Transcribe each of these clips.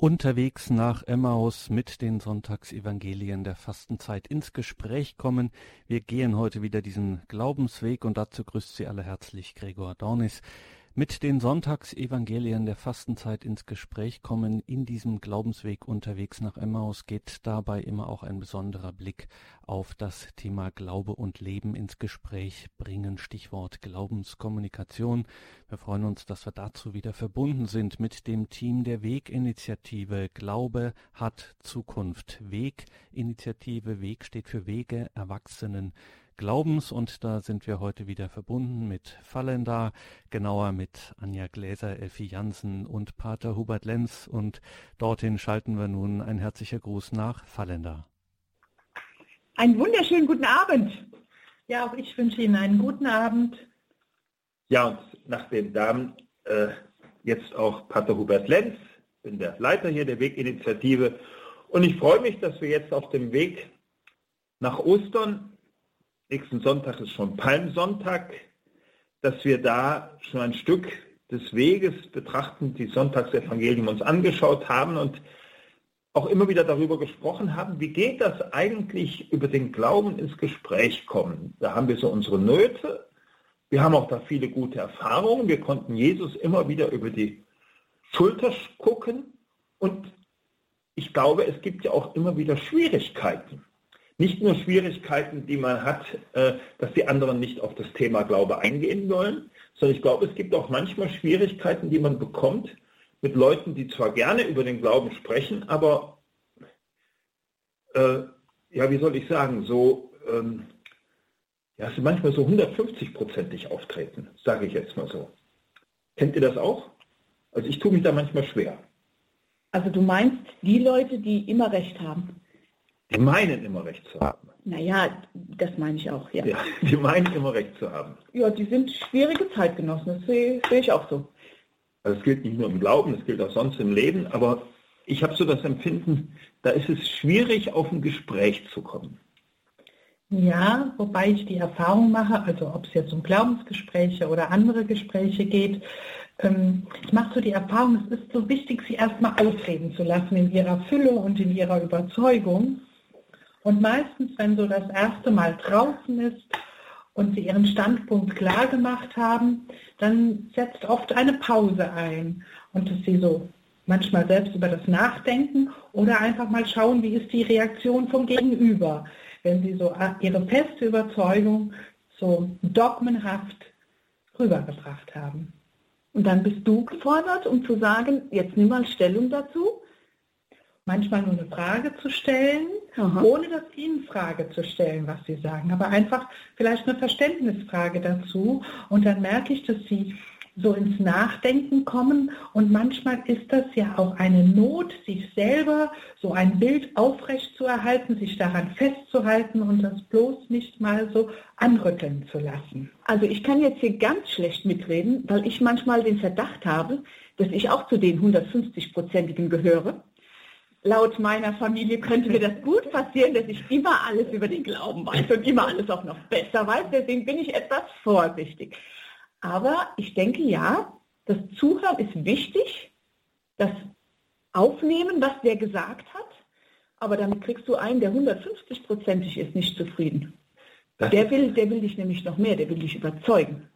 unterwegs nach Emmaus mit den Sonntagsevangelien der Fastenzeit ins Gespräch kommen. Wir gehen heute wieder diesen Glaubensweg und dazu grüßt Sie alle herzlich Gregor Dornis mit den Sonntagsevangelien der Fastenzeit ins Gespräch kommen, in diesem Glaubensweg unterwegs nach Emmaus, geht dabei immer auch ein besonderer Blick auf das Thema Glaube und Leben ins Gespräch bringen. Stichwort Glaubenskommunikation. Wir freuen uns, dass wir dazu wieder verbunden sind mit dem Team der Weginitiative. Glaube hat Zukunft. Weginitiative. Weg steht für Wege Erwachsenen Glaubens und da sind wir heute wieder verbunden mit Fallender, genauer mit Anja Gläser, Elfie Jansen und Pater Hubert Lenz und dorthin schalten wir nun ein herzlicher Gruß nach Fallender. Einen wunderschönen guten Abend. Ja, auch ich wünsche Ihnen einen guten Abend. Ja, und nach den Damen äh, jetzt auch Pater Hubert Lenz, bin der Leiter hier der Weginitiative und ich freue mich, dass wir jetzt auf dem Weg nach Ostern nächsten Sonntag ist schon Palmsonntag, dass wir da schon ein Stück des Weges betrachten, die Sonntagsevangelium uns angeschaut haben und auch immer wieder darüber gesprochen haben, wie geht das eigentlich über den Glauben ins Gespräch kommen. Da haben wir so unsere Nöte, wir haben auch da viele gute Erfahrungen, wir konnten Jesus immer wieder über die Schulter gucken und ich glaube, es gibt ja auch immer wieder Schwierigkeiten nicht nur Schwierigkeiten, die man hat, äh, dass die anderen nicht auf das Thema Glaube eingehen wollen, sondern ich glaube, es gibt auch manchmal Schwierigkeiten, die man bekommt mit Leuten, die zwar gerne über den Glauben sprechen, aber, äh, ja, wie soll ich sagen, so, ähm, ja, sie manchmal so 150-prozentig auftreten, sage ich jetzt mal so. Kennt ihr das auch? Also ich tue mich da manchmal schwer. Also du meinst die Leute, die immer recht haben? Die meinen immer recht zu haben. Naja, das meine ich auch, ja. ja. Die meinen immer recht zu haben. Ja, die sind schwierige Zeitgenossen, das sehe, sehe ich auch so. Also es gilt nicht nur im Glauben, es gilt auch sonst im Leben, aber ich habe so das Empfinden, da ist es schwierig, auf ein Gespräch zu kommen. Ja, wobei ich die Erfahrung mache, also ob es jetzt um Glaubensgespräche oder andere Gespräche geht, ähm, ich mache so die Erfahrung, es ist so wichtig, sie erstmal ausreden zu lassen in ihrer Fülle und in ihrer Überzeugung und meistens, wenn so das erste Mal draußen ist und sie ihren Standpunkt klar gemacht haben, dann setzt oft eine Pause ein und dass sie so manchmal selbst über das Nachdenken oder einfach mal schauen, wie ist die Reaktion vom Gegenüber, wenn sie so ihre feste Überzeugung so dogmenhaft rübergebracht haben. Und dann bist du gefordert, um zu sagen, jetzt nimm mal Stellung dazu manchmal nur eine Frage zu stellen, Aha. ohne das ihnen Frage zu stellen, was sie sagen, aber einfach vielleicht eine Verständnisfrage dazu. Und dann merke ich, dass sie so ins Nachdenken kommen und manchmal ist das ja auch eine Not, sich selber so ein Bild aufrecht zu erhalten, sich daran festzuhalten und das bloß nicht mal so anrütteln zu lassen. Also ich kann jetzt hier ganz schlecht mitreden, weil ich manchmal den Verdacht habe, dass ich auch zu den 150-Prozentigen gehöre laut meiner Familie könnte mir das gut passieren, dass ich immer alles über den Glauben weiß und immer alles auch noch besser weiß. Deswegen bin ich etwas vorsichtig. Aber ich denke ja, das Zuhören ist wichtig, das Aufnehmen, was der gesagt hat. Aber damit kriegst du einen, der 150-prozentig ist, nicht zufrieden. der will, der will dich nämlich noch mehr, der will dich überzeugen.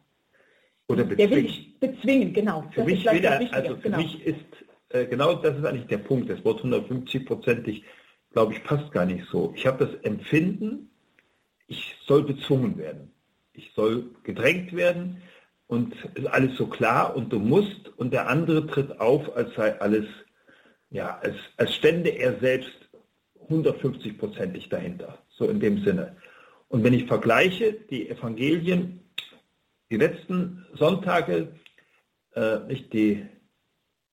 Oder bezwingen. Der will dich bezwingen, genau. Für das mich, wieder, also für genau. mich ist äh, genau das ist eigentlich der Punkt. Das Wort 150-prozentig, glaube ich, passt gar nicht so. Ich habe das Empfinden, ich soll bezwungen werden. Ich soll gedrängt werden und ist alles so klar und du musst und der andere tritt auf, als sei alles, ja, als, als stände er selbst 150-prozentig dahinter. So in dem Sinne. Und wenn ich vergleiche die Evangelien, die letzten Sonntage, äh, nicht die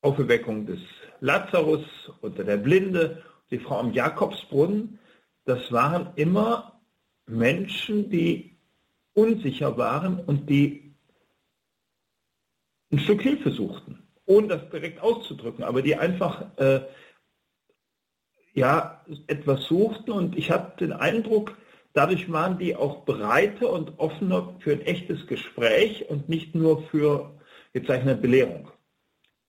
Auferweckung des Lazarus oder der Blinde, die Frau am Jakobsbrunnen, das waren immer Menschen, die unsicher waren und die ein Stück Hilfe suchten, ohne das direkt auszudrücken, aber die einfach äh, ja, etwas suchten und ich habe den Eindruck, dadurch waren die auch breiter und offener für ein echtes Gespräch und nicht nur für, jetzt sage ich eine Belehrung.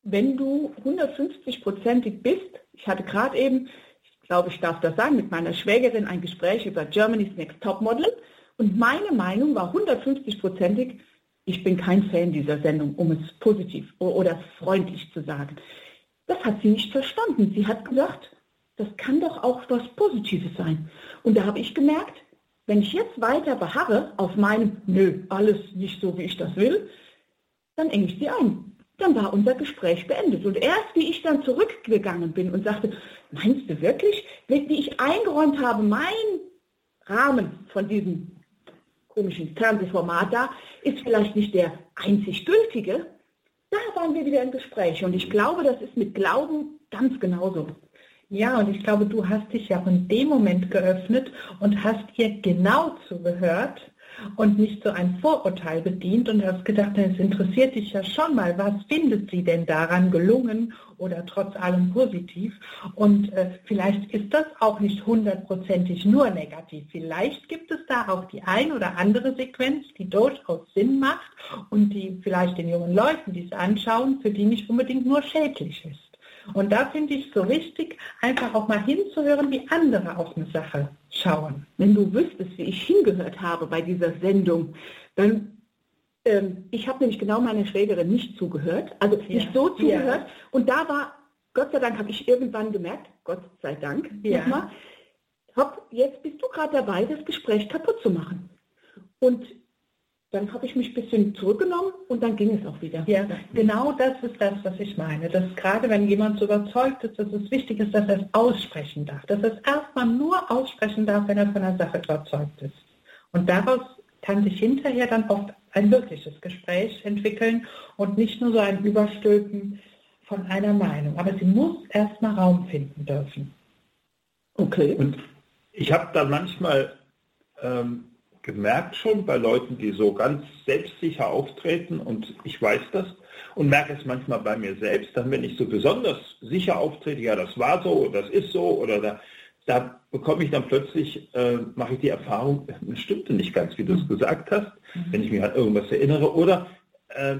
Wenn du 150-prozentig bist, ich hatte gerade eben, ich glaube, ich darf das sagen, mit meiner Schwägerin ein Gespräch über Germany's Next Top Model und meine Meinung war 150-prozentig, ich bin kein Fan dieser Sendung, um es positiv oder freundlich zu sagen. Das hat sie nicht verstanden. Sie hat gesagt, das kann doch auch was Positives sein. Und da habe ich gemerkt, wenn ich jetzt weiter beharre auf meinem, nö, alles nicht so, wie ich das will, dann enge ich sie ein. Dann war unser Gespräch beendet. Und erst wie ich dann zurückgegangen bin und sagte, meinst du wirklich, wie ich eingeräumt habe, mein Rahmen von diesem komischen Fernsehformat da ist vielleicht nicht der einzig gültige, da waren wir wieder im Gespräch. Und ich glaube, das ist mit Glauben ganz genauso. Ja, und ich glaube, du hast dich ja auch in dem Moment geöffnet und hast ihr genau zugehört und nicht so ein Vorurteil bedient und hast gedacht, es interessiert dich ja schon mal, was findet sie denn daran gelungen oder trotz allem positiv? Und äh, vielleicht ist das auch nicht hundertprozentig nur negativ. Vielleicht gibt es da auch die ein oder andere Sequenz, die durchaus Sinn macht und die vielleicht den jungen Leuten, die es anschauen, für die nicht unbedingt nur schädlich ist. Und da finde ich so wichtig, einfach auch mal hinzuhören, wie andere auf eine Sache schauen. Wenn du wüsstest, wie ich hingehört habe bei dieser Sendung, dann ähm, ich habe nämlich genau meiner Schwägerin nicht zugehört, also ja. nicht so zugehört. Ja. Und da war, Gott sei Dank, habe ich irgendwann gemerkt, Gott sei Dank, ja. nochmal, hopp, jetzt bist du gerade dabei, das Gespräch kaputt zu machen. Und dann habe ich mich ein bisschen zurückgenommen und dann ging es auch wieder. Ja, genau das ist das, was ich meine. Dass gerade wenn jemand so überzeugt ist, dass es wichtig ist, dass er es aussprechen darf. Dass er es erstmal nur aussprechen darf, wenn er von der Sache überzeugt ist. Und daraus kann sich hinterher dann oft ein wirkliches Gespräch entwickeln und nicht nur so ein Überstülpen von einer Meinung. Aber sie muss erstmal Raum finden dürfen. Okay. Und ich habe da manchmal ähm, gemerkt schon bei Leuten, die so ganz selbstsicher auftreten und ich weiß das und merke es manchmal bei mir selbst, dann wenn ich so besonders sicher auftrete, ja das war so, das ist so oder da, da bekomme ich dann plötzlich, äh, mache ich die Erfahrung, es stimmte nicht ganz, wie du es gesagt hast, mhm. wenn ich mich an irgendwas erinnere oder äh,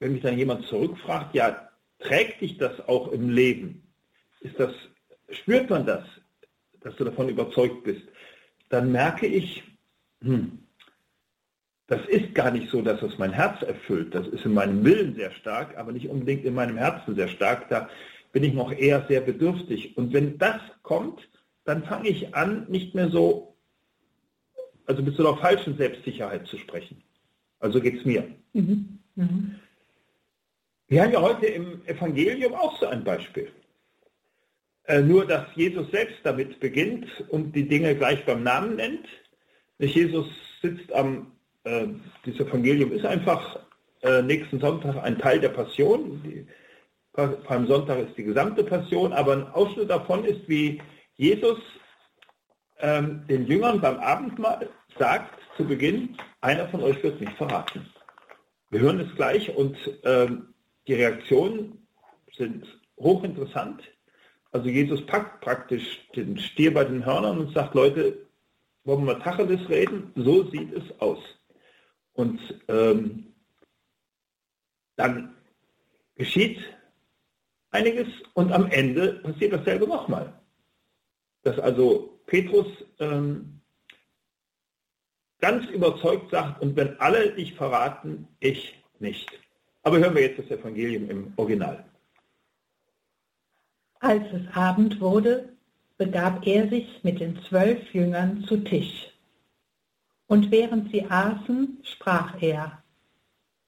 wenn mich dann jemand zurückfragt, ja, trägt dich das auch im Leben? Ist das, spürt man das, dass du davon überzeugt bist? Dann merke ich, hm, das ist gar nicht so, dass es mein Herz erfüllt. Das ist in meinem Willen sehr stark, aber nicht unbedingt in meinem Herzen sehr stark. Da bin ich noch eher sehr bedürftig. Und wenn das kommt, dann fange ich an, nicht mehr so, also mit so einer falschen Selbstsicherheit zu sprechen. Also geht es mir. Mhm. Mhm. Wir haben ja heute im Evangelium auch so ein Beispiel. Äh, nur, dass Jesus selbst damit beginnt und die Dinge gleich beim Namen nennt. Jesus sitzt am, äh, das Evangelium ist einfach äh, nächsten Sonntag ein Teil der Passion. Die, beim Sonntag ist die gesamte Passion, aber ein Ausschnitt davon ist, wie Jesus ähm, den Jüngern beim Abendmahl sagt zu Beginn, einer von euch wird mich verraten. Wir hören es gleich und ähm, die Reaktionen sind hochinteressant. Also Jesus packt praktisch den Stier bei den Hörnern und sagt, Leute, wollen wir Tacheles reden? So sieht es aus. Und ähm, dann geschieht einiges und am Ende passiert dasselbe nochmal. Dass also Petrus ähm, ganz überzeugt sagt, und wenn alle dich verraten, ich nicht. Aber hören wir jetzt das Evangelium im Original. Als es Abend wurde, begab er sich mit den zwölf Jüngern zu Tisch. Und während sie aßen, sprach er,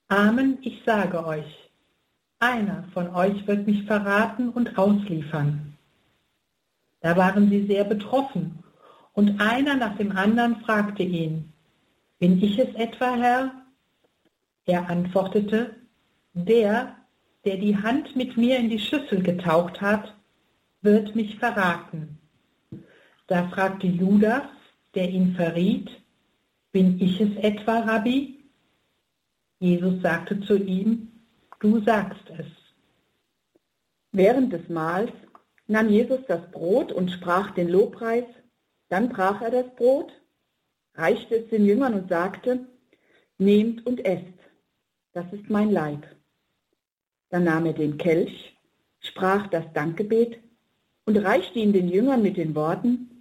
Amen, ich sage euch, einer von euch wird mich verraten und ausliefern. Da waren sie sehr betroffen, und einer nach dem anderen fragte ihn, Bin ich es etwa, Herr? Er antwortete, Der, der die Hand mit mir in die Schüssel getaucht hat, wird mich verraten. Da fragte Judas, der ihn verriet, bin ich es etwa, Rabbi? Jesus sagte zu ihm, du sagst es. Während des Mahls nahm Jesus das Brot und sprach den Lobpreis, dann brach er das Brot, reichte es den Jüngern und sagte, nehmt und esst, das ist mein Leib. Dann nahm er den Kelch, sprach das Dankgebet und reichte ihn den Jüngern mit den Worten,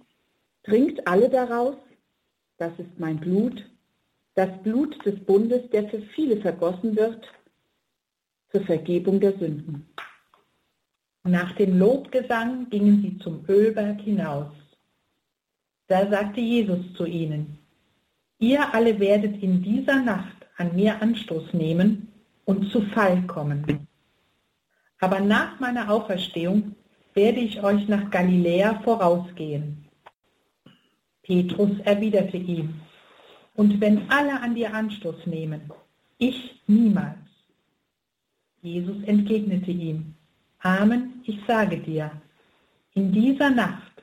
Trinkt alle daraus, das ist mein Blut, das Blut des Bundes, der für viele vergossen wird, zur Vergebung der Sünden. Nach dem Lobgesang gingen sie zum Ölberg hinaus. Da sagte Jesus zu ihnen, Ihr alle werdet in dieser Nacht an mir Anstoß nehmen und zu Fall kommen. Aber nach meiner Auferstehung werde ich euch nach Galiläa vorausgehen. Petrus erwiderte ihm, und wenn alle an dir Anstoß nehmen, ich niemals. Jesus entgegnete ihm, Amen, ich sage dir, in dieser Nacht,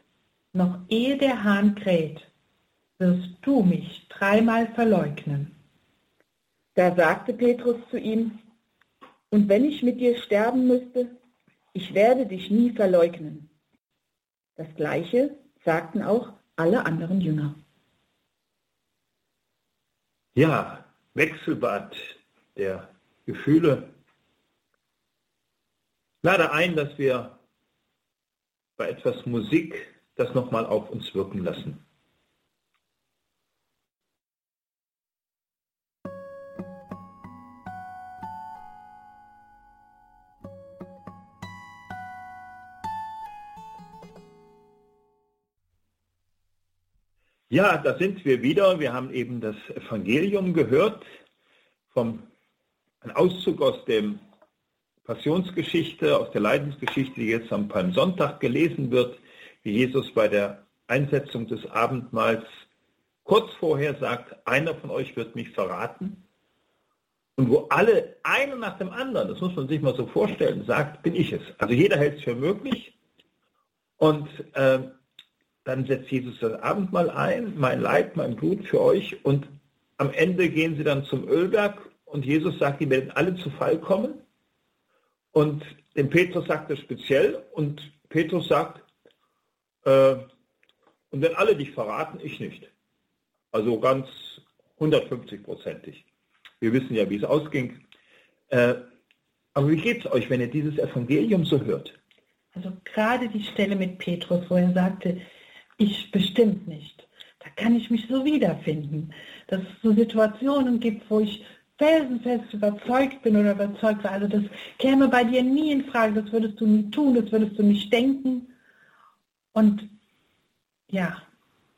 noch ehe der Hahn kräht, wirst du mich dreimal verleugnen. Da sagte Petrus zu ihm, und wenn ich mit dir sterben müsste, ich werde dich nie verleugnen. Das gleiche sagten auch alle anderen Jünger. Ja, Wechselbad der Gefühle. Lade ein, dass wir bei etwas Musik das nochmal auf uns wirken lassen. Ja, da sind wir wieder. Wir haben eben das Evangelium gehört, vom, ein Auszug aus dem Passionsgeschichte, aus der Leidensgeschichte, die jetzt am Palmsonntag gelesen wird, wie Jesus bei der Einsetzung des Abendmahls kurz vorher sagt, einer von euch wird mich verraten. Und wo alle, einer nach dem anderen, das muss man sich mal so vorstellen, sagt, bin ich es. Also jeder hält es für möglich. Und äh, dann setzt Jesus das Abendmahl ein, mein Leib, mein Blut für euch und am Ende gehen sie dann zum Ölberg und Jesus sagt, die werden alle zu Fall kommen. Und dem Petrus sagt er speziell und Petrus sagt, äh, und wenn alle dich verraten, ich nicht. Also ganz 150-prozentig. Wir wissen ja, wie es ausging. Äh, aber wie geht es euch, wenn ihr dieses Evangelium so hört? Also gerade die Stelle mit Petrus, wo er sagte, ich bestimmt nicht. Da kann ich mich so wiederfinden, dass es so Situationen gibt, wo ich felsenfest überzeugt bin oder überzeugt war. Also das käme bei dir nie in Frage, das würdest du nie tun, das würdest du nicht denken. Und ja,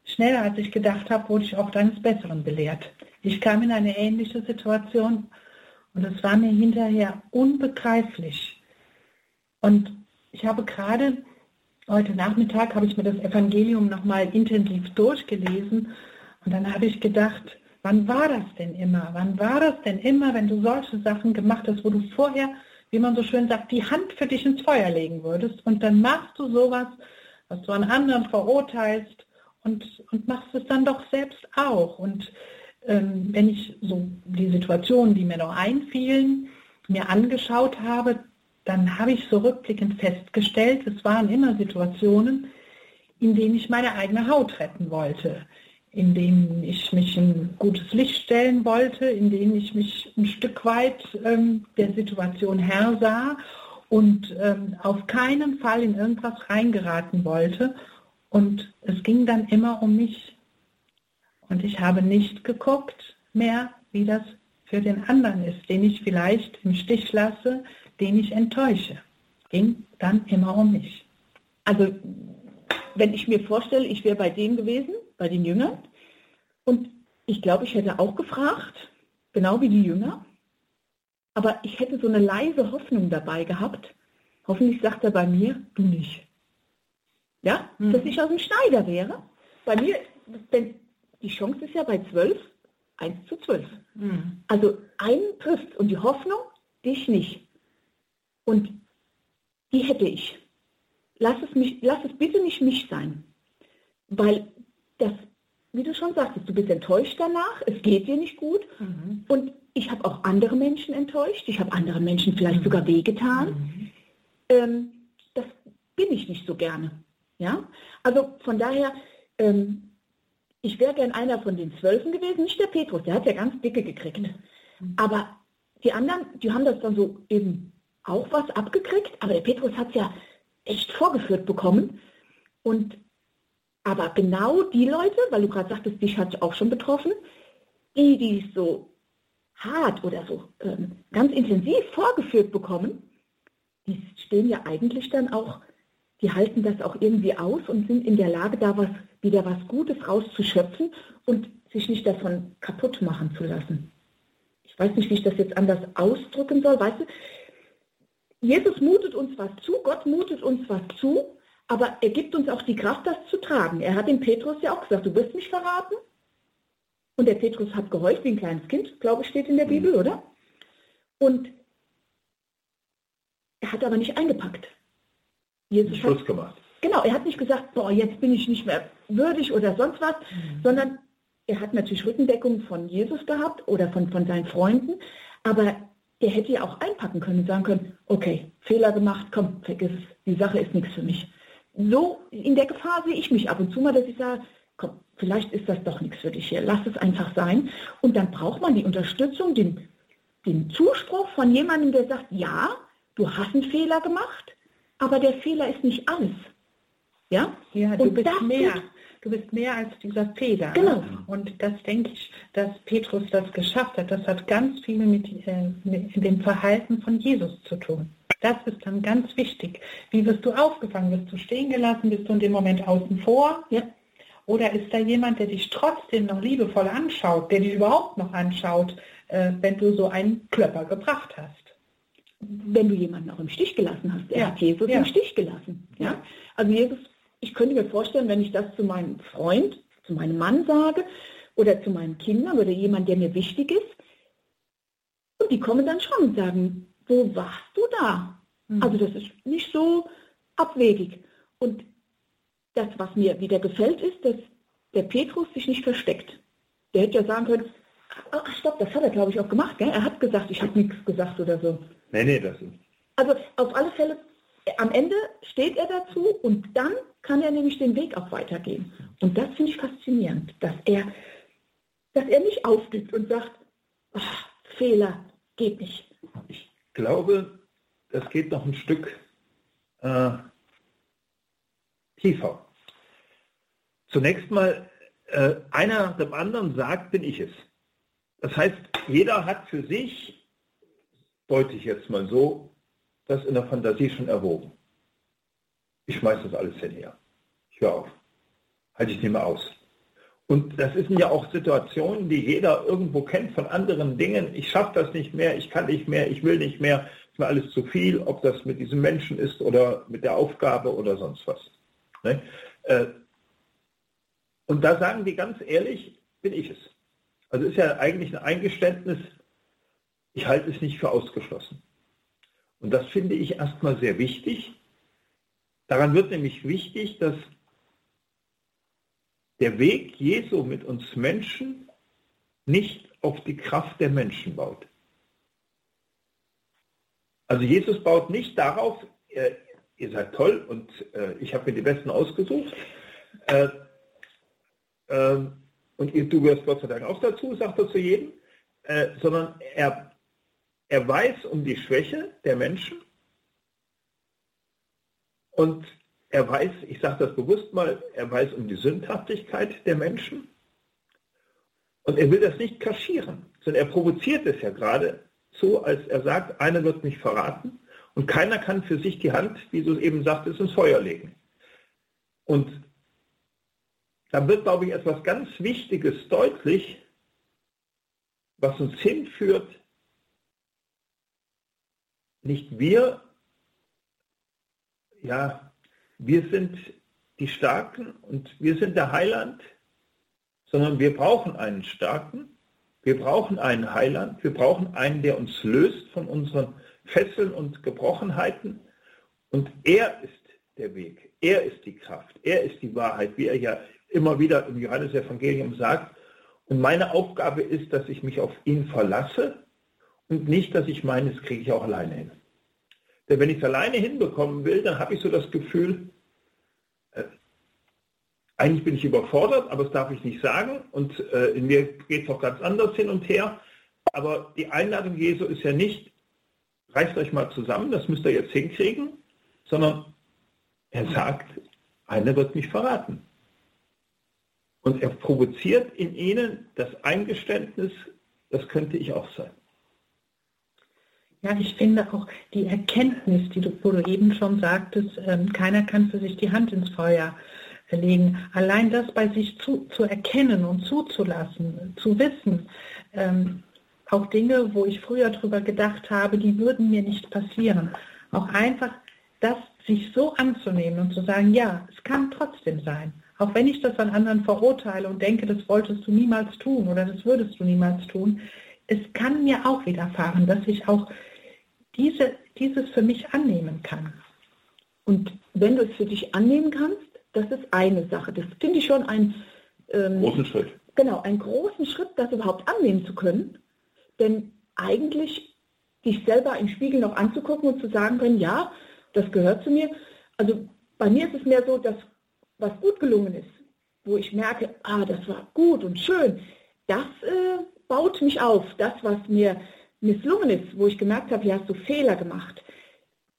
schneller als ich gedacht habe, wurde ich auch eines Besseren belehrt. Ich kam in eine ähnliche Situation und es war mir hinterher unbegreiflich. Und ich habe gerade heute Nachmittag habe ich mir das Evangelium nochmal intensiv durchgelesen und dann habe ich gedacht, wann war das denn immer? Wann war das denn immer, wenn du solche Sachen gemacht hast, wo du vorher, wie man so schön sagt, die Hand für dich ins Feuer legen würdest und dann machst du sowas, was du an anderen verurteilst und, und machst es dann doch selbst auch. Und ähm, wenn ich so die Situationen, die mir noch einfielen, mir angeschaut habe, dann habe ich so rückblickend festgestellt, es waren immer Situationen, in denen ich meine eigene Haut retten wollte, in denen ich mich in gutes Licht stellen wollte, in denen ich mich ein Stück weit ähm, der Situation Herr sah und ähm, auf keinen Fall in irgendwas reingeraten wollte. Und es ging dann immer um mich. Und ich habe nicht geguckt mehr, wie das für den anderen ist, den ich vielleicht im Stich lasse, den ich enttäusche. Ging dann immer um mich. Also wenn ich mir vorstelle, ich wäre bei denen gewesen, bei den Jüngern, und ich glaube, ich hätte auch gefragt, genau wie die Jünger, aber ich hätte so eine leise Hoffnung dabei gehabt. Hoffentlich sagt er bei mir, du nicht. Ja, mhm. dass ich aus dem Schneider wäre. Bei mir, denn die Chance ist ja bei 12, 1 zu 12. Mhm. Also einen trifft und die Hoffnung, dich nicht. Und die hätte ich. Lass es, mich, lass es bitte nicht mich sein. Weil das, wie du schon sagtest, du bist enttäuscht danach, es geht dir nicht gut. Mhm. Und ich habe auch andere Menschen enttäuscht. Ich habe anderen Menschen vielleicht mhm. sogar wehgetan. Mhm. Ähm, das bin ich nicht so gerne. Ja? Also von daher, ähm, ich wäre gern einer von den Zwölfen gewesen, nicht der Petrus, der hat ja ganz dicke gekriegt. Mhm. Aber die anderen, die haben das dann so eben auch was abgekriegt, aber der Petrus hat es ja echt vorgeführt bekommen. Und aber genau die Leute, weil du gerade sagtest, dich hat auch schon betroffen, die, die es so hart oder so ähm, ganz intensiv vorgeführt bekommen, die stehen ja eigentlich dann auch, die halten das auch irgendwie aus und sind in der Lage, da was, wieder was Gutes rauszuschöpfen und sich nicht davon kaputt machen zu lassen. Ich weiß nicht, wie ich das jetzt anders ausdrücken soll. Weißt du, Jesus mutet uns was zu, Gott mutet uns was zu, aber er gibt uns auch die Kraft, das zu tragen. Er hat dem Petrus ja auch gesagt, du wirst mich verraten. Und der Petrus hat gehorcht wie ein kleines Kind, glaube ich, steht in der Bibel, oder? Und er hat aber nicht eingepackt. Jesus Schluss hat, gemacht. Genau, er hat nicht gesagt, boah, jetzt bin ich nicht mehr würdig oder sonst was, mhm. sondern er hat natürlich Rückendeckung von Jesus gehabt oder von, von seinen Freunden, aber er hätte ja auch einpacken können und sagen können, okay, Fehler gemacht, komm, vergiss es, die Sache ist nichts für mich. So in der Gefahr sehe ich mich ab und zu mal, dass ich sage, komm, vielleicht ist das doch nichts für dich hier, lass es einfach sein. Und dann braucht man die Unterstützung, den, den Zuspruch von jemandem, der sagt, ja, du hast einen Fehler gemacht, aber der Fehler ist nicht alles. Ja, ja du und bist mehr. Du bist mehr als dieser Fehler. Genau. Und das denke ich, dass Petrus das geschafft hat. Das hat ganz viel mit, äh, mit dem Verhalten von Jesus zu tun. Das ist dann ganz wichtig. Wie wirst du aufgefangen? Wirst du stehen gelassen? Bist du in dem Moment außen vor? Ja. Oder ist da jemand, der dich trotzdem noch liebevoll anschaut, der dich überhaupt noch anschaut, äh, wenn du so einen Klöpper gebracht hast? wenn du jemanden auch im Stich gelassen hast. Er ja. hat Jesus ja. im Stich gelassen. Ja? Also Jesus, ich könnte mir vorstellen, wenn ich das zu meinem Freund, zu meinem Mann sage oder zu meinen Kindern oder jemand, der mir wichtig ist, und die kommen dann schon und sagen, wo warst du da? Mhm. Also das ist nicht so abwegig. Und das, was mir wieder gefällt, ist, dass der Petrus sich nicht versteckt. Der hätte ja sagen können, ach stopp, das hat er glaube ich auch gemacht. Gell? Er hat gesagt, ich habe nichts gesagt oder so. Nee, nee, das ist. Also auf alle Fälle, am Ende steht er dazu und dann kann er nämlich den Weg auch weitergehen. Und das finde ich faszinierend, dass er, dass er nicht aufgibt und sagt, ach, Fehler geht nicht. Ich glaube, das geht noch ein Stück äh, tiefer. Zunächst mal, äh, einer dem anderen sagt, bin ich es. Das heißt, jeder hat für sich deute ich jetzt mal so, das in der Fantasie schon erwogen. Ich schmeiß das alles hinher. Ich höre auf. Halte ich nicht mehr aus. Und das sind ja auch Situationen, die jeder irgendwo kennt von anderen Dingen. Ich schaffe das nicht mehr, ich kann nicht mehr, ich will nicht mehr, ist mir alles zu viel, ob das mit diesem Menschen ist oder mit der Aufgabe oder sonst was. Ne? Äh, und da sagen die ganz ehrlich, bin ich es. Also ist ja eigentlich ein Eingeständnis, ich halte es nicht für ausgeschlossen. Und das finde ich erstmal sehr wichtig. Daran wird nämlich wichtig, dass der Weg Jesu mit uns Menschen nicht auf die Kraft der Menschen baut. Also Jesus baut nicht darauf, äh, ihr seid toll und äh, ich habe mir die Besten ausgesucht. Äh, ähm, und ihr, du gehörst Gott sei Dank auch dazu, sagt er zu jedem, äh, sondern er er weiß um die Schwäche der Menschen und er weiß, ich sage das bewusst mal, er weiß um die Sündhaftigkeit der Menschen und er will das nicht kaschieren, sondern er provoziert es ja gerade so, als er sagt, einer wird mich verraten und keiner kann für sich die Hand, wie du eben sagtest, ins Feuer legen. Und da wird, glaube ich, etwas ganz Wichtiges deutlich, was uns hinführt nicht wir, ja, wir sind die Starken und wir sind der Heiland, sondern wir brauchen einen Starken, wir brauchen einen Heiland, wir brauchen einen, der uns löst von unseren Fesseln und Gebrochenheiten. Und er ist der Weg, er ist die Kraft, er ist die Wahrheit, wie er ja immer wieder im Johannesevangelium sagt. Und meine Aufgabe ist, dass ich mich auf ihn verlasse und nicht, dass ich meine, das kriege ich auch alleine hin. Wenn ich es alleine hinbekommen will, dann habe ich so das Gefühl, äh, eigentlich bin ich überfordert, aber das darf ich nicht sagen. Und äh, in mir geht es auch ganz anders hin und her. Aber die Einladung Jesu ist ja nicht, reißt euch mal zusammen, das müsst ihr jetzt hinkriegen, sondern er sagt, einer wird mich verraten. Und er provoziert in ihnen das Eingeständnis, das könnte ich auch sein. Ja, ich finde auch die Erkenntnis, die du, wo du eben schon sagtest, ähm, keiner kann für sich die Hand ins Feuer legen. Allein das bei sich zu, zu erkennen und zuzulassen, zu wissen, ähm, auch Dinge, wo ich früher drüber gedacht habe, die würden mir nicht passieren. Auch einfach das sich so anzunehmen und zu sagen, ja, es kann trotzdem sein. Auch wenn ich das an anderen verurteile und denke, das wolltest du niemals tun oder das würdest du niemals tun, es kann mir auch widerfahren, dass ich auch diese, dieses für mich annehmen kann. Und wenn du es für dich annehmen kannst, das ist eine Sache. Das finde ich schon einen ähm, großen Schritt. Genau, einen großen Schritt, das überhaupt annehmen zu können. Denn eigentlich dich selber im Spiegel noch anzugucken und zu sagen können, ja, das gehört zu mir. Also bei mir ist es mehr so, dass was gut gelungen ist, wo ich merke, ah, das war gut und schön, das äh, baut mich auf. Das, was mir misslungen ist, wo ich gemerkt habe, hier hast du Fehler gemacht,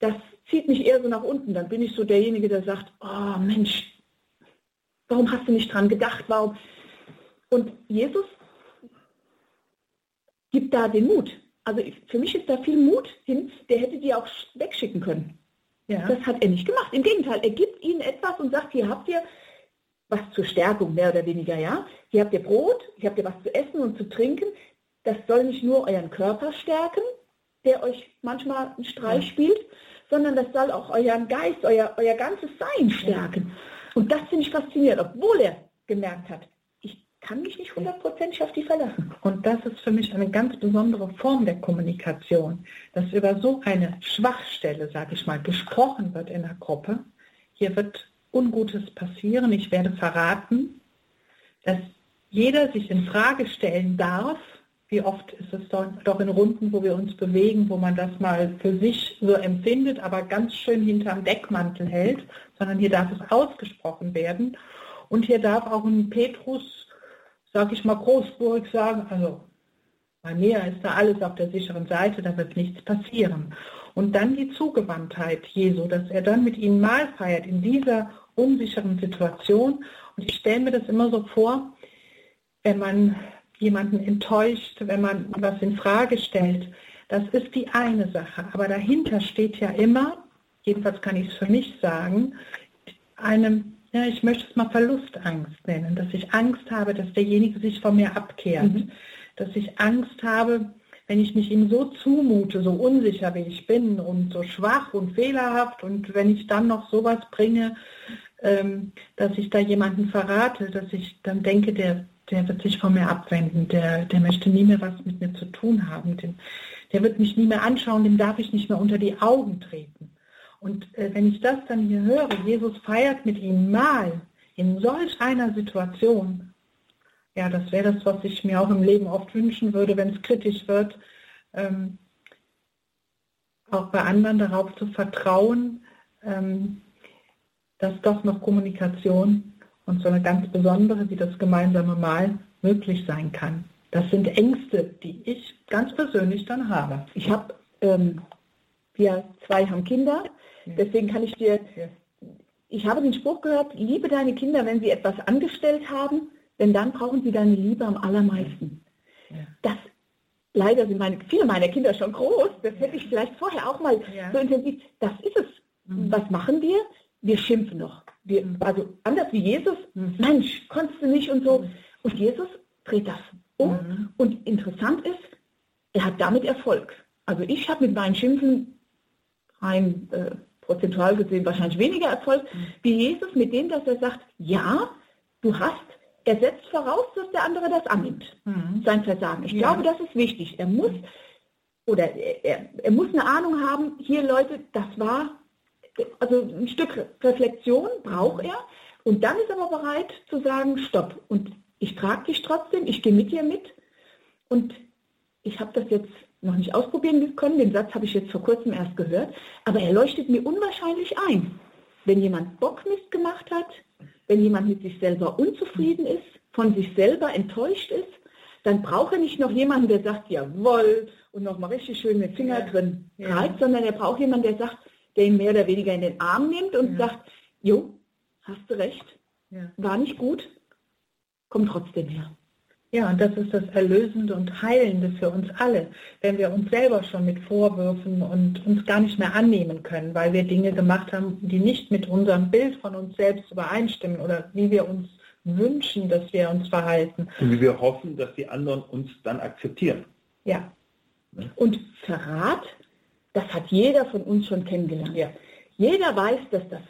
das zieht mich eher so nach unten. Dann bin ich so derjenige, der sagt, oh Mensch, warum hast du nicht dran gedacht? Warum? Und Jesus gibt da den Mut. Also für mich ist da viel Mut hin, der hätte die auch wegschicken können. Ja. Das hat er nicht gemacht. Im Gegenteil, er gibt ihnen etwas und sagt, hier habt ihr was zur Stärkung, mehr oder weniger, ja. Hier habt ihr Brot, hier habt ihr was zu essen und zu trinken. Das soll nicht nur euren Körper stärken, der euch manchmal einen Streich spielt, sondern das soll auch euren Geist, euer, euer ganzes Sein stärken. Und das finde ich faszinierend, obwohl er gemerkt hat, ich kann mich nicht hundertprozentig auf die verlassen. Und das ist für mich eine ganz besondere Form der Kommunikation, dass über so eine Schwachstelle, sage ich mal, gesprochen wird in der Gruppe. Hier wird Ungutes passieren, ich werde verraten, dass jeder sich in Frage stellen darf, wie oft ist es doch in Runden, wo wir uns bewegen, wo man das mal für sich so empfindet, aber ganz schön hinterm Deckmantel hält, sondern hier darf es ausgesprochen werden. Und hier darf auch ein Petrus, sag ich mal, großspurig sagen, also bei mir ist da alles auf der sicheren Seite, da wird nichts passieren. Und dann die Zugewandtheit Jesu, dass er dann mit ihnen Mahl feiert in dieser unsicheren Situation. Und ich stelle mir das immer so vor, wenn man jemanden enttäuscht, wenn man was in Frage stellt. Das ist die eine Sache. Aber dahinter steht ja immer, jedenfalls kann ich es für mich sagen, einem, ja, ich möchte es mal Verlustangst nennen, dass ich Angst habe, dass derjenige sich von mir abkehrt, mhm. dass ich Angst habe, wenn ich mich ihm so zumute, so unsicher wie ich bin und so schwach und fehlerhaft und wenn ich dann noch sowas bringe, ähm, dass ich da jemanden verrate, dass ich dann denke, der, der wird sich von mir abwenden, der, der möchte nie mehr was mit mir zu tun haben, den, der wird mich nie mehr anschauen, dem darf ich nicht mehr unter die Augen treten. Und äh, wenn ich das dann hier höre, Jesus feiert mit ihm mal in solch einer Situation, ja, das wäre das, was ich mir auch im Leben oft wünschen würde, wenn es kritisch wird, ähm, auch bei anderen darauf zu vertrauen, ähm, dass doch noch Kommunikation und so eine ganz besondere wie das gemeinsame Mal möglich sein kann. Das sind Ängste, die ich ganz persönlich dann habe. Ich habe, ähm, wir zwei haben Kinder, deswegen kann ich dir, ich habe den Spruch gehört, liebe deine Kinder, wenn sie etwas angestellt haben, denn dann brauchen sie deine Liebe am allermeisten. Das leider sind meine, viele meiner Kinder schon groß, das hätte ich vielleicht vorher auch mal ja. so intensiv. Das ist es. Mhm. Was machen wir? Wir schimpfen noch wir, also anders wie Jesus, mhm. Mensch, konntest du nicht und so. Mhm. Und Jesus dreht das um. Mhm. Und interessant ist, er hat damit Erfolg. Also ich habe mit meinen Schimpfen rein äh, prozentual gesehen wahrscheinlich weniger Erfolg mhm. wie Jesus mit dem, dass er sagt, ja, du hast, er setzt voraus, dass der andere das annimmt, mhm. sein Versagen. Ich ja. glaube, das ist wichtig. Er muss oder er, er muss eine Ahnung haben, hier Leute, das war also ein Stück Reflexion braucht er und dann ist er aber bereit zu sagen, stopp. Und ich trage dich trotzdem, ich gehe mit dir mit. Und ich habe das jetzt noch nicht ausprobieren können, den Satz habe ich jetzt vor kurzem erst gehört, aber er leuchtet mir unwahrscheinlich ein. Wenn jemand Bockmist gemacht hat, wenn jemand mit sich selber unzufrieden ist, von sich selber enttäuscht ist, dann braucht er nicht noch jemanden, der sagt, jawohl, und nochmal richtig schön mit Finger ja. drin reibt, ja. sondern er braucht jemanden, der sagt, der ihn mehr oder weniger in den Arm nimmt und ja. sagt, jo, hast du recht, war nicht gut, komm trotzdem her. Ja, und das ist das Erlösende und Heilende für uns alle, wenn wir uns selber schon mit Vorwürfen und uns gar nicht mehr annehmen können, weil wir Dinge gemacht haben, die nicht mit unserem Bild von uns selbst übereinstimmen oder wie wir uns wünschen, dass wir uns verhalten. Und wie wir hoffen, dass die anderen uns dann akzeptieren. Ja. Ne? Und Verrat, das hat jeder von uns schon kennengelernt. Ja. Jeder weiß, dass das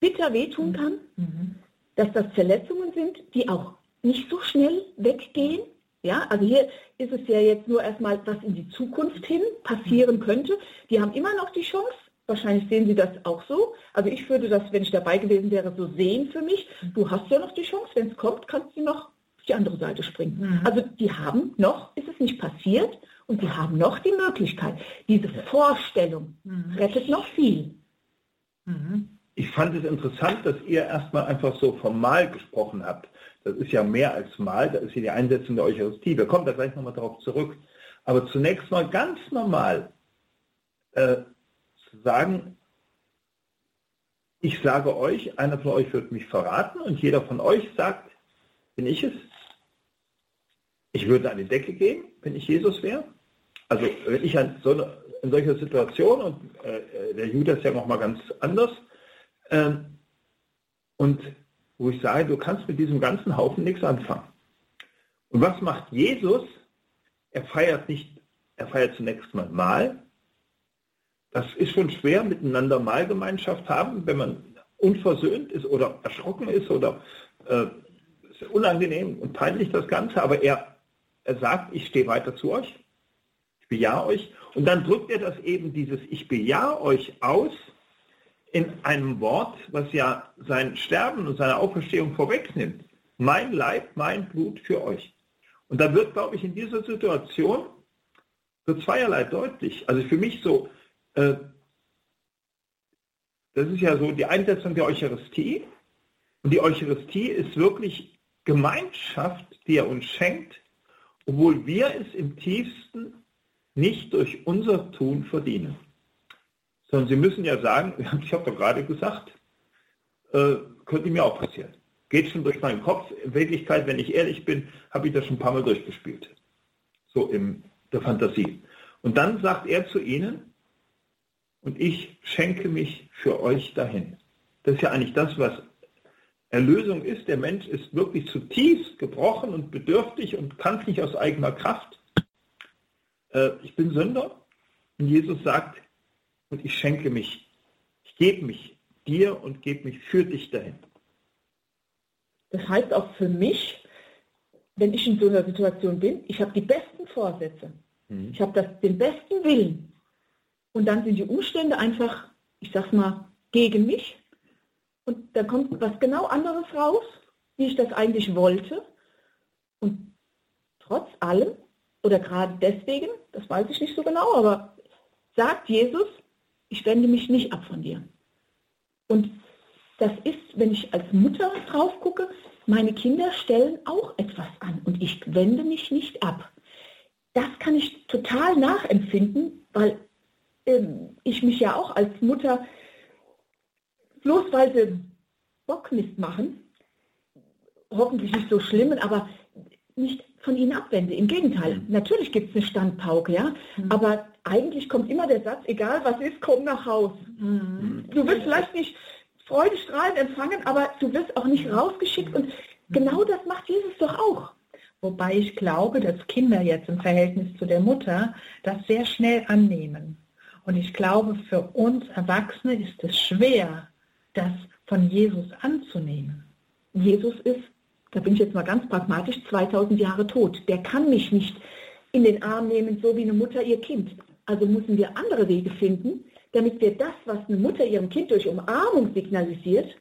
bitter wehtun kann, mhm. dass das Verletzungen sind, die auch nicht so schnell weggehen. Ja, also hier ist es ja jetzt nur erstmal, was in die Zukunft hin passieren könnte. Die haben immer noch die Chance. Wahrscheinlich sehen Sie das auch so. Also ich würde das, wenn ich dabei gewesen wäre, so sehen für mich. Du hast ja noch die Chance. Wenn es kommt, kannst du noch auf die andere Seite springen. Mhm. Also die haben noch, ist es nicht passiert, und die haben noch die Möglichkeit. Diese Vorstellung mhm. rettet noch viel. Mhm. Ich fand es interessant, dass ihr erstmal einfach so formal gesprochen habt. Das ist ja mehr als mal, da ist hier die Einsetzung der Eucharistie. Wir kommen da gleich nochmal darauf zurück. Aber zunächst mal ganz normal äh, zu sagen, ich sage euch, einer von euch wird mich verraten und jeder von euch sagt, bin ich es? Ich würde an die Decke gehen, wenn ich Jesus wäre. Also wenn ich an so eine, in solcher Situation, und äh, der Judas ja nochmal ganz anders, äh, und wo ich sage, du kannst mit diesem ganzen Haufen nichts anfangen. Und was macht Jesus? Er feiert nicht, er feiert zunächst mal Mahl. Das ist schon schwer, miteinander Mahlgemeinschaft haben, wenn man unversöhnt ist oder erschrocken ist oder äh, ist unangenehm und peinlich das Ganze, aber er, er sagt, ich stehe weiter zu euch, bejahe euch. Und dann drückt er das eben, dieses Ich bejahe euch aus in einem Wort, was ja sein Sterben und seine Auferstehung vorwegnimmt. Mein Leib, mein Blut für euch. Und da wird, glaube ich, in dieser Situation so zweierlei deutlich. Also für mich so, äh, das ist ja so die Einsetzung der Eucharistie. Und die Eucharistie ist wirklich Gemeinschaft, die er uns schenkt, obwohl wir es im tiefsten nicht durch unser Tun verdienen sondern Sie müssen ja sagen, ich habe doch gerade gesagt, äh, könnte mir auch passieren. Geht schon durch meinen Kopf. In Wirklichkeit, wenn ich ehrlich bin, habe ich das schon ein paar Mal durchgespielt. So in der Fantasie. Und dann sagt er zu ihnen, und ich schenke mich für euch dahin. Das ist ja eigentlich das, was Erlösung ist. Der Mensch ist wirklich zutiefst gebrochen und bedürftig und kann es nicht aus eigener Kraft. Äh, ich bin Sünder. Und Jesus sagt, und ich schenke mich, ich gebe mich dir und gebe mich für dich dahin. Das heißt auch für mich, wenn ich in so einer Situation bin, ich habe die besten Vorsätze, mhm. ich habe den besten Willen und dann sind die Umstände einfach, ich sag's mal, gegen mich und da kommt was genau anderes raus, wie ich das eigentlich wollte und trotz allem oder gerade deswegen, das weiß ich nicht so genau, aber sagt Jesus, ich wende mich nicht ab von dir. Und das ist, wenn ich als Mutter drauf gucke, meine Kinder stellen auch etwas an und ich wende mich nicht ab. Das kann ich total nachempfinden, weil ähm, ich mich ja auch als Mutter, bloß weil sie Bockmist machen, hoffentlich nicht so schlimmen, aber nicht von ihnen abwende. Im Gegenteil, mhm. natürlich gibt es eine Standpauke, ja, mhm. aber eigentlich kommt immer der Satz, egal was ist, komm nach Haus. Mhm. Du wirst vielleicht nicht freudestrahlend empfangen, aber du wirst auch nicht rausgeschickt und genau das macht Jesus doch auch. Wobei ich glaube, dass Kinder jetzt im Verhältnis zu der Mutter das sehr schnell annehmen. Und ich glaube, für uns Erwachsene ist es schwer, das von Jesus anzunehmen. Jesus ist, da bin ich jetzt mal ganz pragmatisch, 2000 Jahre tot. Der kann mich nicht in den Arm nehmen, so wie eine Mutter ihr Kind. Also müssen wir andere Wege finden, damit wir das, was eine Mutter ihrem Kind durch Umarmung signalisiert,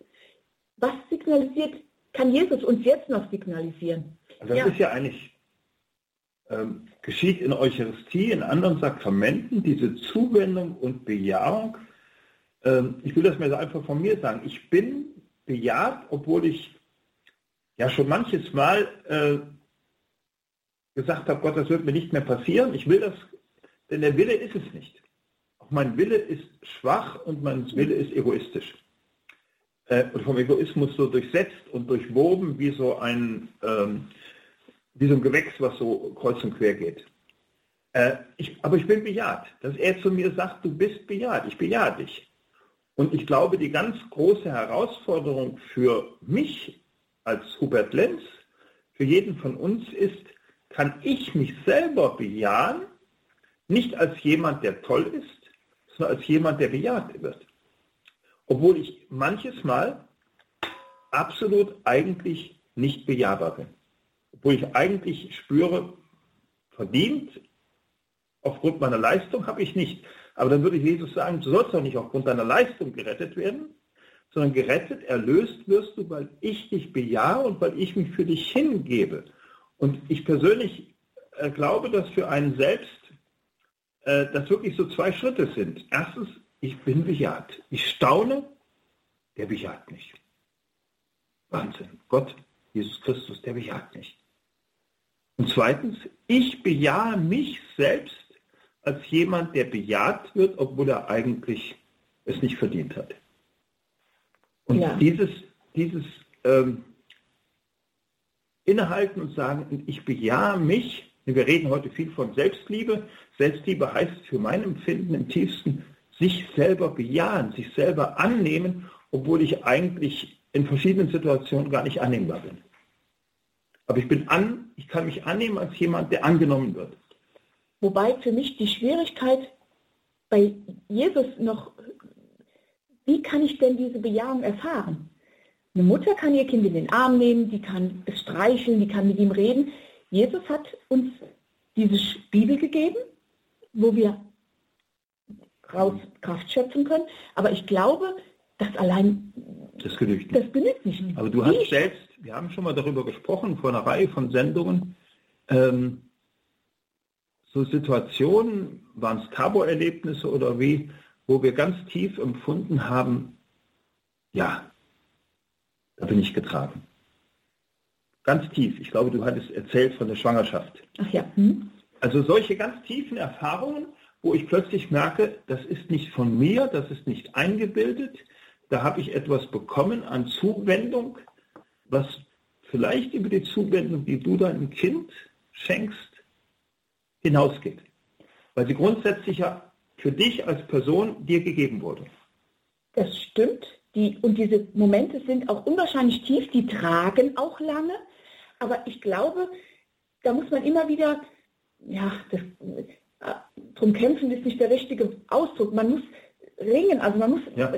was signalisiert, kann Jesus uns jetzt noch signalisieren. Also das ja. ist ja eigentlich, ähm, geschieht in Eucharistie, in anderen Sakramenten, diese Zuwendung und Bejahung. Ähm, ich will das mir einfach von mir sagen. Ich bin bejaht, obwohl ich ja schon manches Mal äh, gesagt habe, Gott, das wird mir nicht mehr passieren. Ich will das, denn der Wille ist es nicht. Auch mein Wille ist schwach und mein Wille ist egoistisch. Äh, und vom Egoismus so durchsetzt und durchwoben wie so ein, ähm, wie so ein Gewächs, was so kreuz und quer geht. Äh, ich, aber ich bin bejaht, dass er zu mir sagt, du bist bejaht, ich bejahe dich. Und ich glaube, die ganz große Herausforderung für mich als Hubert Lenz, für jeden von uns ist, kann ich mich selber bejahen, nicht als jemand, der toll ist, sondern als jemand, der bejaht wird. Obwohl ich manches Mal absolut eigentlich nicht bejahbar bin. Obwohl ich eigentlich spüre, verdient, aufgrund meiner Leistung habe ich nicht. Aber dann würde Jesus sagen, du sollst doch nicht aufgrund deiner Leistung gerettet werden, sondern gerettet, erlöst wirst du, weil ich dich bejahe und weil ich mich für dich hingebe. Und ich persönlich äh, glaube, dass für einen selbst äh, das wirklich so zwei Schritte sind. Erstens, ich bin bejaht. Ich staune, der bejaht mich. Wahnsinn. Gott, Jesus Christus, der bejaht mich. Und zweitens, ich bejahe mich selbst als jemand, der bejaht wird, obwohl er eigentlich es nicht verdient hat. Und ja. dieses, dieses ähm, Innehalten und sagen, ich bejahe mich, wir reden heute viel von Selbstliebe. Selbstliebe heißt für mein Empfinden im tiefsten, sich selber bejahen, sich selber annehmen, obwohl ich eigentlich in verschiedenen Situationen gar nicht annehmbar bin. Aber ich bin an, ich kann mich annehmen als jemand, der angenommen wird. Wobei für mich die Schwierigkeit bei Jesus noch, wie kann ich denn diese Bejahung erfahren? Eine Mutter kann ihr Kind in den Arm nehmen, die kann es streicheln, die kann mit ihm reden. Jesus hat uns diese Bibel gegeben, wo wir raus Kraft schöpfen können. Aber ich glaube, dass allein das genügt nicht. Das genügt nicht. Aber du hast selbst, wir haben schon mal darüber gesprochen, vor einer Reihe von Sendungen, ähm, so Situationen, waren es Tabo-Erlebnisse oder wie, wo wir ganz tief empfunden haben, ja, da bin ich getragen. Ganz tief. Ich glaube, du hattest erzählt von der Schwangerschaft. Ach ja. Hm. Also solche ganz tiefen Erfahrungen, wo ich plötzlich merke, das ist nicht von mir, das ist nicht eingebildet, da habe ich etwas bekommen an Zuwendung, was vielleicht über die Zuwendung, die du deinem Kind schenkst, hinausgeht. Weil sie grundsätzlich ja für dich als Person dir gegeben wurde. Das stimmt. Die, und diese Momente sind auch unwahrscheinlich tief, die tragen auch lange. Aber ich glaube, da muss man immer wieder, ja, das, äh, drum kämpfen ist nicht der richtige Ausdruck. Man muss ringen, also man muss, ja.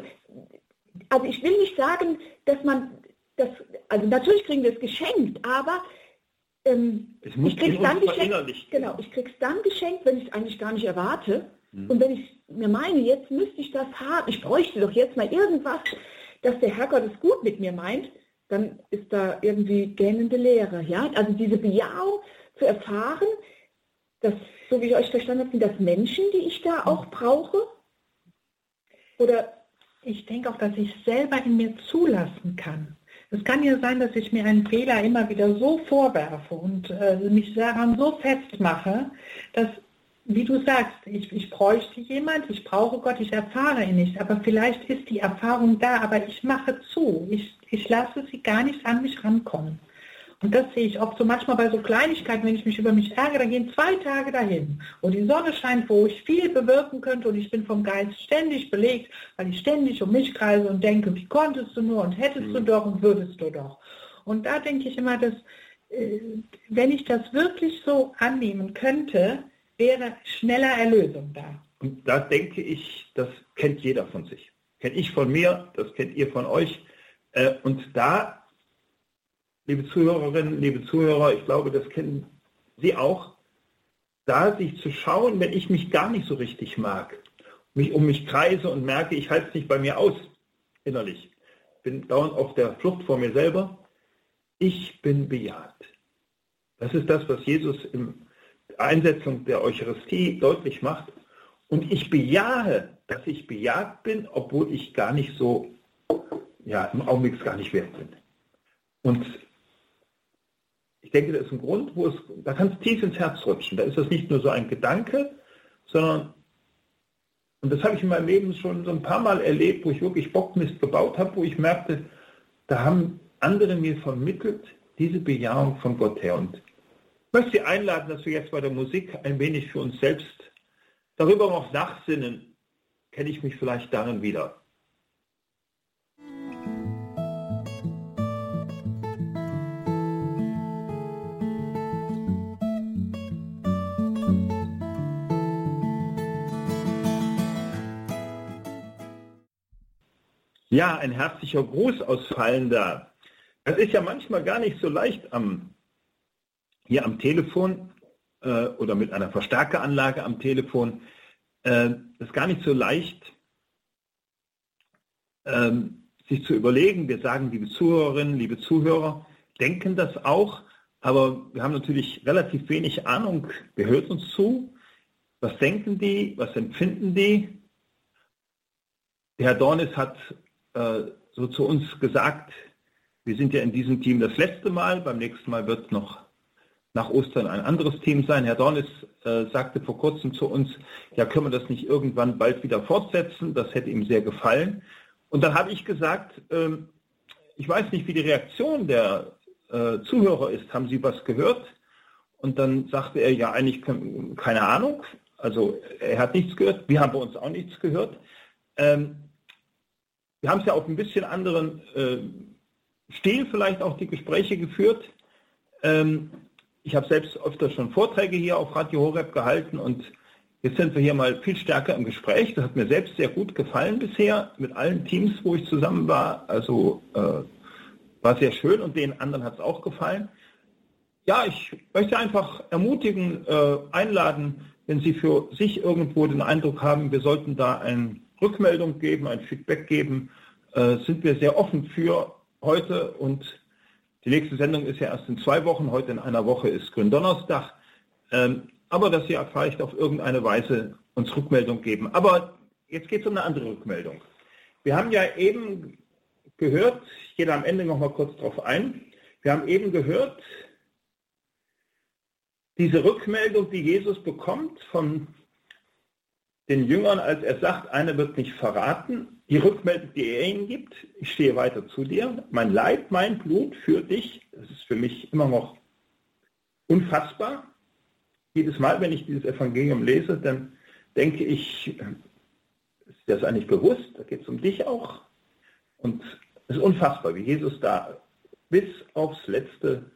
also ich will nicht sagen, dass man das, also natürlich kriegen wir es geschenkt, aber ähm, ich krieg's dann geschenkt, genau, ich krieg's dann geschenkt, wenn ich es eigentlich gar nicht erwarte. Mhm. Und wenn ich mir meine, jetzt müsste ich das haben, ich bräuchte doch jetzt mal irgendwas, dass der Herrgott es gut mit mir meint, dann ist da irgendwie gähnende Leere. Ja? Also diese Bejahung zu erfahren, dass, so wie ich euch verstanden habe, sind das Menschen, die ich da auch brauche? Oder ich denke auch, dass ich selber in mir zulassen kann. Es kann ja sein, dass ich mir einen Fehler immer wieder so vorwerfe und äh, mich daran so festmache, dass, wie du sagst, ich, ich bräuchte jemand, ich brauche Gott, ich erfahre ihn nicht, aber vielleicht ist die Erfahrung da, aber ich mache zu, ich, ich lasse sie gar nicht an mich rankommen. Und das sehe ich auch so manchmal bei so Kleinigkeiten, wenn ich mich über mich ärgere, dann gehen zwei Tage dahin, wo die Sonne scheint, wo ich viel bewirken könnte und ich bin vom Geist ständig belegt, weil ich ständig um mich kreise und denke, wie konntest du nur und hättest mhm. du doch und würdest du doch. Und da denke ich immer, dass äh, wenn ich das wirklich so annehmen könnte, wäre schneller Erlösung da. Und da denke ich, das kennt jeder von sich. Kennt ich von mir, das kennt ihr von euch. Äh, und da liebe Zuhörerinnen, liebe Zuhörer, ich glaube, das kennen Sie auch, da sich zu schauen, wenn ich mich gar nicht so richtig mag, mich um mich kreise und merke, ich halte es nicht bei mir aus, innerlich, bin dauernd auf der Flucht vor mir selber, ich bin bejaht. Das ist das, was Jesus der Einsetzung der Eucharistie deutlich macht. Und ich bejahe, dass ich bejaht bin, obwohl ich gar nicht so, ja, im Augenblick gar nicht wert bin. Und ich denke, da ist ein Grund, wo es, da kann es tief ins Herz rutschen. Da ist das nicht nur so ein Gedanke, sondern, und das habe ich in meinem Leben schon so ein paar Mal erlebt, wo ich wirklich Bockmist gebaut habe, wo ich merkte, da haben andere mir vermittelt, diese Bejahung von Gott her. Und möchte Sie einladen, dass wir jetzt bei der Musik ein wenig für uns selbst darüber noch nachsinnen, kenne ich mich vielleicht darin wieder. Ja, ein herzlicher Gruß ausfallen da. Es ist ja manchmal gar nicht so leicht am, hier am Telefon äh, oder mit einer Verstärkeranlage am Telefon. Äh, ist gar nicht so leicht, äh, sich zu überlegen. Wir sagen, liebe Zuhörerinnen, liebe Zuhörer, denken das auch, aber wir haben natürlich relativ wenig Ahnung. Wer hört uns zu? Was denken die? Was empfinden die? Der Herr Dornis hat äh, so zu uns gesagt, wir sind ja in diesem Team das letzte Mal, beim nächsten Mal wird noch nach Ostern ein anderes Team sein. Herr Dornis äh, sagte vor kurzem zu uns, ja, können wir das nicht irgendwann bald wieder fortsetzen? Das hätte ihm sehr gefallen. Und dann habe ich gesagt, äh, ich weiß nicht, wie die Reaktion der äh, Zuhörer ist. Haben Sie was gehört? Und dann sagte er, ja, eigentlich keine Ahnung. Also er hat nichts gehört. Wir haben bei uns auch nichts gehört. Ähm, wir haben es ja auf ein bisschen anderen äh, Stil vielleicht auch die Gespräche geführt. Ähm, ich habe selbst öfter schon Vorträge hier auf Radio Horeb gehalten und jetzt sind wir hier mal viel stärker im Gespräch. Das hat mir selbst sehr gut gefallen bisher mit allen Teams, wo ich zusammen war. Also äh, war sehr schön und den anderen hat es auch gefallen. Ja, ich möchte einfach ermutigen, äh, einladen, wenn Sie für sich irgendwo den Eindruck haben, wir sollten da ein Rückmeldung geben, ein Feedback geben, äh, sind wir sehr offen für heute und die nächste Sendung ist ja erst in zwei Wochen, heute in einer Woche ist Gründonnerstag. Ähm, aber dass Sie vielleicht auf irgendeine Weise uns Rückmeldung geben. Aber jetzt geht es um eine andere Rückmeldung. Wir haben ja eben gehört, ich gehe da am Ende noch mal kurz drauf ein, wir haben eben gehört, diese Rückmeldung, die Jesus bekommt von den Jüngern, als er sagt, einer wird mich verraten, die Rückmeldung, die er ihnen gibt, ich stehe weiter zu dir, mein Leib, mein Blut für dich, das ist für mich immer noch unfassbar. Jedes Mal, wenn ich dieses Evangelium lese, dann denke ich, ist das eigentlich bewusst, da geht es um dich auch. Und es ist unfassbar, wie Jesus da bis aufs letzte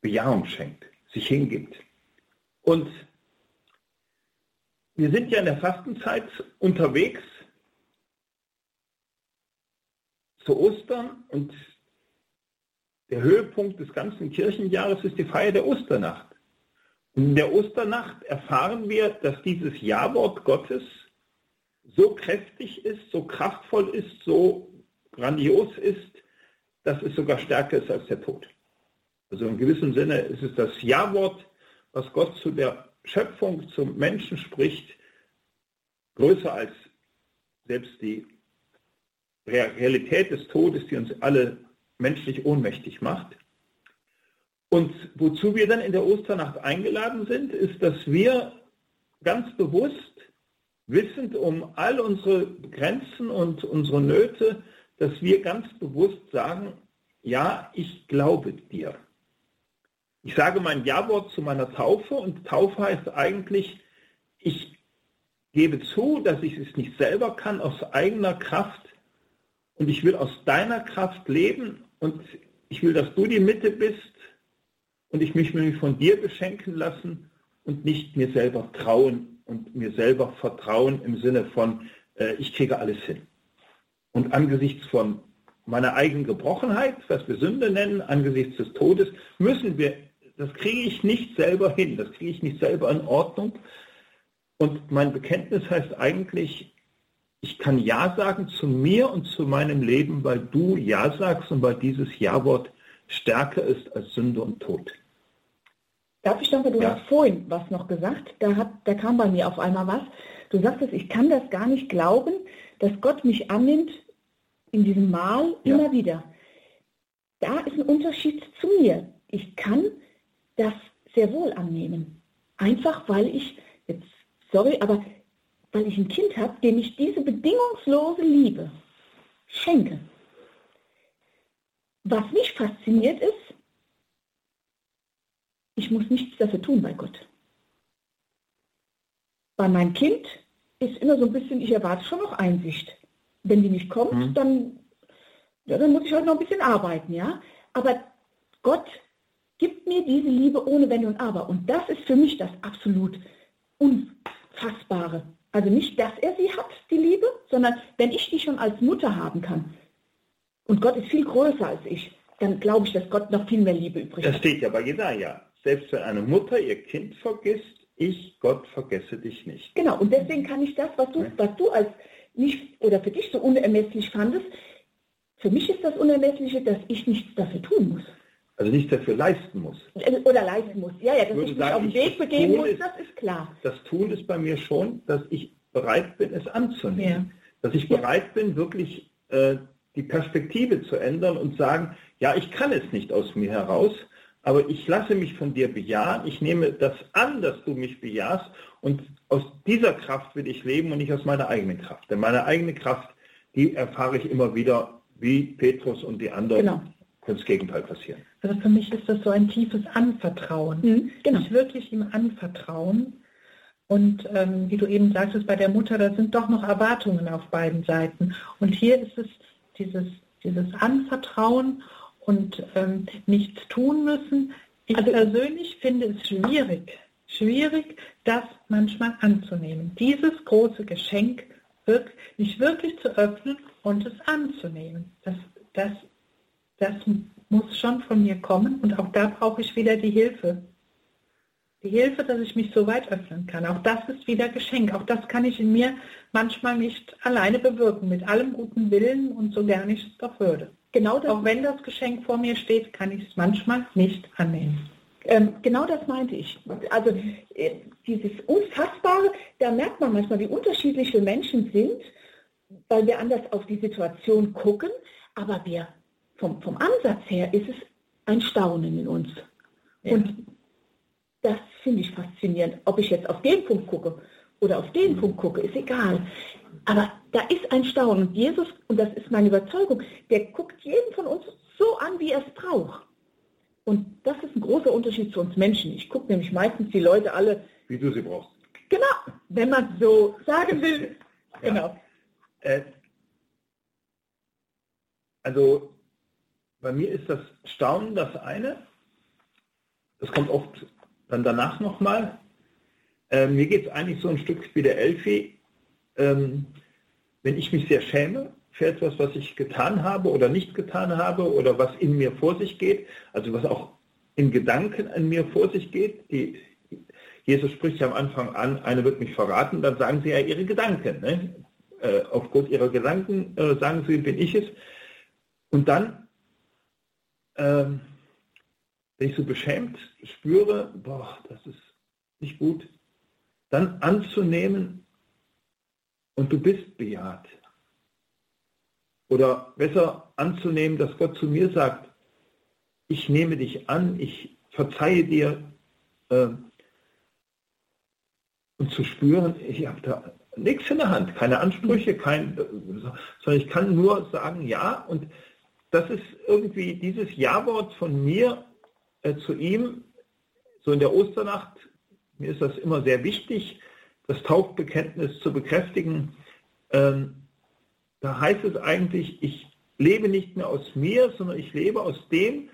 Bejahung schenkt, sich hingibt. Und wir sind ja in der Fastenzeit unterwegs zu Ostern und der Höhepunkt des ganzen Kirchenjahres ist die Feier der Osternacht. Und in der Osternacht erfahren wir, dass dieses Ja-Wort Gottes so kräftig ist, so kraftvoll ist, so grandios ist, dass es sogar stärker ist als der Tod. Also in gewissem Sinne ist es das Ja-Wort, was Gott zu der Schöpfung zum Menschen spricht, größer als selbst die Realität des Todes, die uns alle menschlich ohnmächtig macht. Und wozu wir dann in der Osternacht eingeladen sind, ist, dass wir ganz bewusst, wissend um all unsere Grenzen und unsere Nöte, dass wir ganz bewusst sagen, ja, ich glaube dir. Ich sage mein Ja-Wort zu meiner Taufe und Taufe heißt eigentlich, ich gebe zu, dass ich es nicht selber kann aus eigener Kraft und ich will aus deiner Kraft leben und ich will, dass du die Mitte bist und ich mich von dir beschenken lassen und nicht mir selber trauen und mir selber vertrauen im Sinne von, äh, ich kriege alles hin. Und angesichts von meiner eigenen Gebrochenheit, was wir Sünde nennen, angesichts des Todes, müssen wir das kriege ich nicht selber hin, das kriege ich nicht selber in Ordnung. Und mein Bekenntnis heißt eigentlich, ich kann Ja sagen zu mir und zu meinem Leben, weil du Ja sagst und weil dieses Ja-Wort stärker ist als Sünde und Tod. Darf ich danke, du ja. hast vorhin was noch gesagt, da, hat, da kam bei mir auf einmal was. Du sagtest, ich kann das gar nicht glauben, dass Gott mich annimmt in diesem Mal ja. immer wieder. Da ist ein Unterschied zu mir ich kann das sehr wohl annehmen. Einfach weil ich, jetzt sorry, aber weil ich ein Kind habe, dem ich diese bedingungslose Liebe schenke. Was mich fasziniert ist, ich muss nichts dafür tun bei Gott. Bei meinem Kind ist immer so ein bisschen, ich erwarte schon noch Einsicht. Wenn die nicht kommt, mhm. dann, ja, dann muss ich halt noch ein bisschen arbeiten, ja. Aber Gott gibt mir diese Liebe ohne Wenn und Aber. Und das ist für mich das absolut Unfassbare. Also nicht, dass er sie hat, die Liebe, sondern wenn ich die schon als Mutter haben kann und Gott ist viel größer als ich, dann glaube ich, dass Gott noch viel mehr Liebe übrig hat. Das steht ja bei Jesaja. Selbst wenn eine Mutter ihr Kind vergisst, ich, Gott, vergesse dich nicht. Genau, und deswegen kann ich das, was du, was du als nicht oder für dich so unermesslich fandest, für mich ist das Unermessliche, dass ich nichts dafür tun muss. Also nichts dafür leisten muss. Äh, oder leisten muss. Ja, ja, dass ich, ich mich auf den Weg begeben muss, ist, das ist klar. Das Tun ist bei mir schon, dass ich bereit bin, es anzunehmen. Ja. Dass ich bereit ja. bin, wirklich äh, die Perspektive zu ändern und sagen, ja, ich kann es nicht aus mir heraus, aber ich lasse mich von dir bejahen, ich nehme das an, dass du mich bejahst und aus dieser Kraft will ich leben und nicht aus meiner eigenen Kraft. Denn meine eigene Kraft, die erfahre ich immer wieder, wie Petrus und die anderen, genau. kann das Gegenteil passieren. Also für mich ist das so ein tiefes Anvertrauen. Mhm, genau. Ich wirklich ihm anvertrauen. Und ähm, wie du eben sagtest, bei der Mutter, da sind doch noch Erwartungen auf beiden Seiten. Und hier ist es dieses, dieses Anvertrauen und ähm, nichts tun müssen. Ich also, persönlich finde es schwierig, schwierig, das manchmal anzunehmen. Dieses große Geschenk wirklich, nicht wirklich zu öffnen und es anzunehmen. Das, das, das muss schon von mir kommen und auch da brauche ich wieder die Hilfe. Die Hilfe, dass ich mich so weit öffnen kann. Auch das ist wieder Geschenk. Auch das kann ich in mir manchmal nicht alleine bewirken, mit allem guten Willen und so gern ich es doch würde. Genau das, auch wenn das Geschenk vor mir steht, kann ich es manchmal nicht annehmen. Ähm, genau das meinte ich. Also äh, dieses Unfassbare, da merkt man manchmal, wie unterschiedlich wir Menschen sind, weil wir anders auf die Situation gucken, aber wir vom, vom Ansatz her ist es ein Staunen in uns. Ja. Und das finde ich faszinierend. Ob ich jetzt auf den Punkt gucke oder auf den mhm. Punkt gucke, ist egal. Aber da ist ein Staunen. Und Jesus, und das ist meine Überzeugung, der guckt jeden von uns so an, wie er es braucht. Und das ist ein großer Unterschied zu uns Menschen. Ich gucke nämlich meistens die Leute alle. Wie du sie brauchst. Genau, wenn man so sagen will. Ja. Genau. Äh, also bei mir ist das Staunen das eine. Das kommt oft dann danach nochmal. Äh, mir geht es eigentlich so ein Stück wie der Elfi. Ähm, wenn ich mich sehr schäme für etwas, was ich getan habe oder nicht getan habe oder was in mir vor sich geht, also was auch in Gedanken an mir vor sich geht, die, Jesus spricht ja am Anfang an, eine wird mich verraten, dann sagen sie ja ihre Gedanken. Ne? Äh, aufgrund ihrer Gedanken äh, sagen sie, bin ich es. Und dann ähm, wenn ich so beschämt spüre, boah, das ist nicht gut, dann anzunehmen und du bist bejaht. Oder besser anzunehmen, dass Gott zu mir sagt, ich nehme dich an, ich verzeihe dir äh, und zu spüren, ich habe da nichts in der Hand, keine Ansprüche, kein, sondern ich kann nur sagen ja und das ist irgendwie dieses Ja-Wort von mir äh, zu ihm, so in der Osternacht, mir ist das immer sehr wichtig, das Taufbekenntnis zu bekräftigen. Ähm, da heißt es eigentlich, ich lebe nicht mehr aus mir, sondern ich lebe aus dem,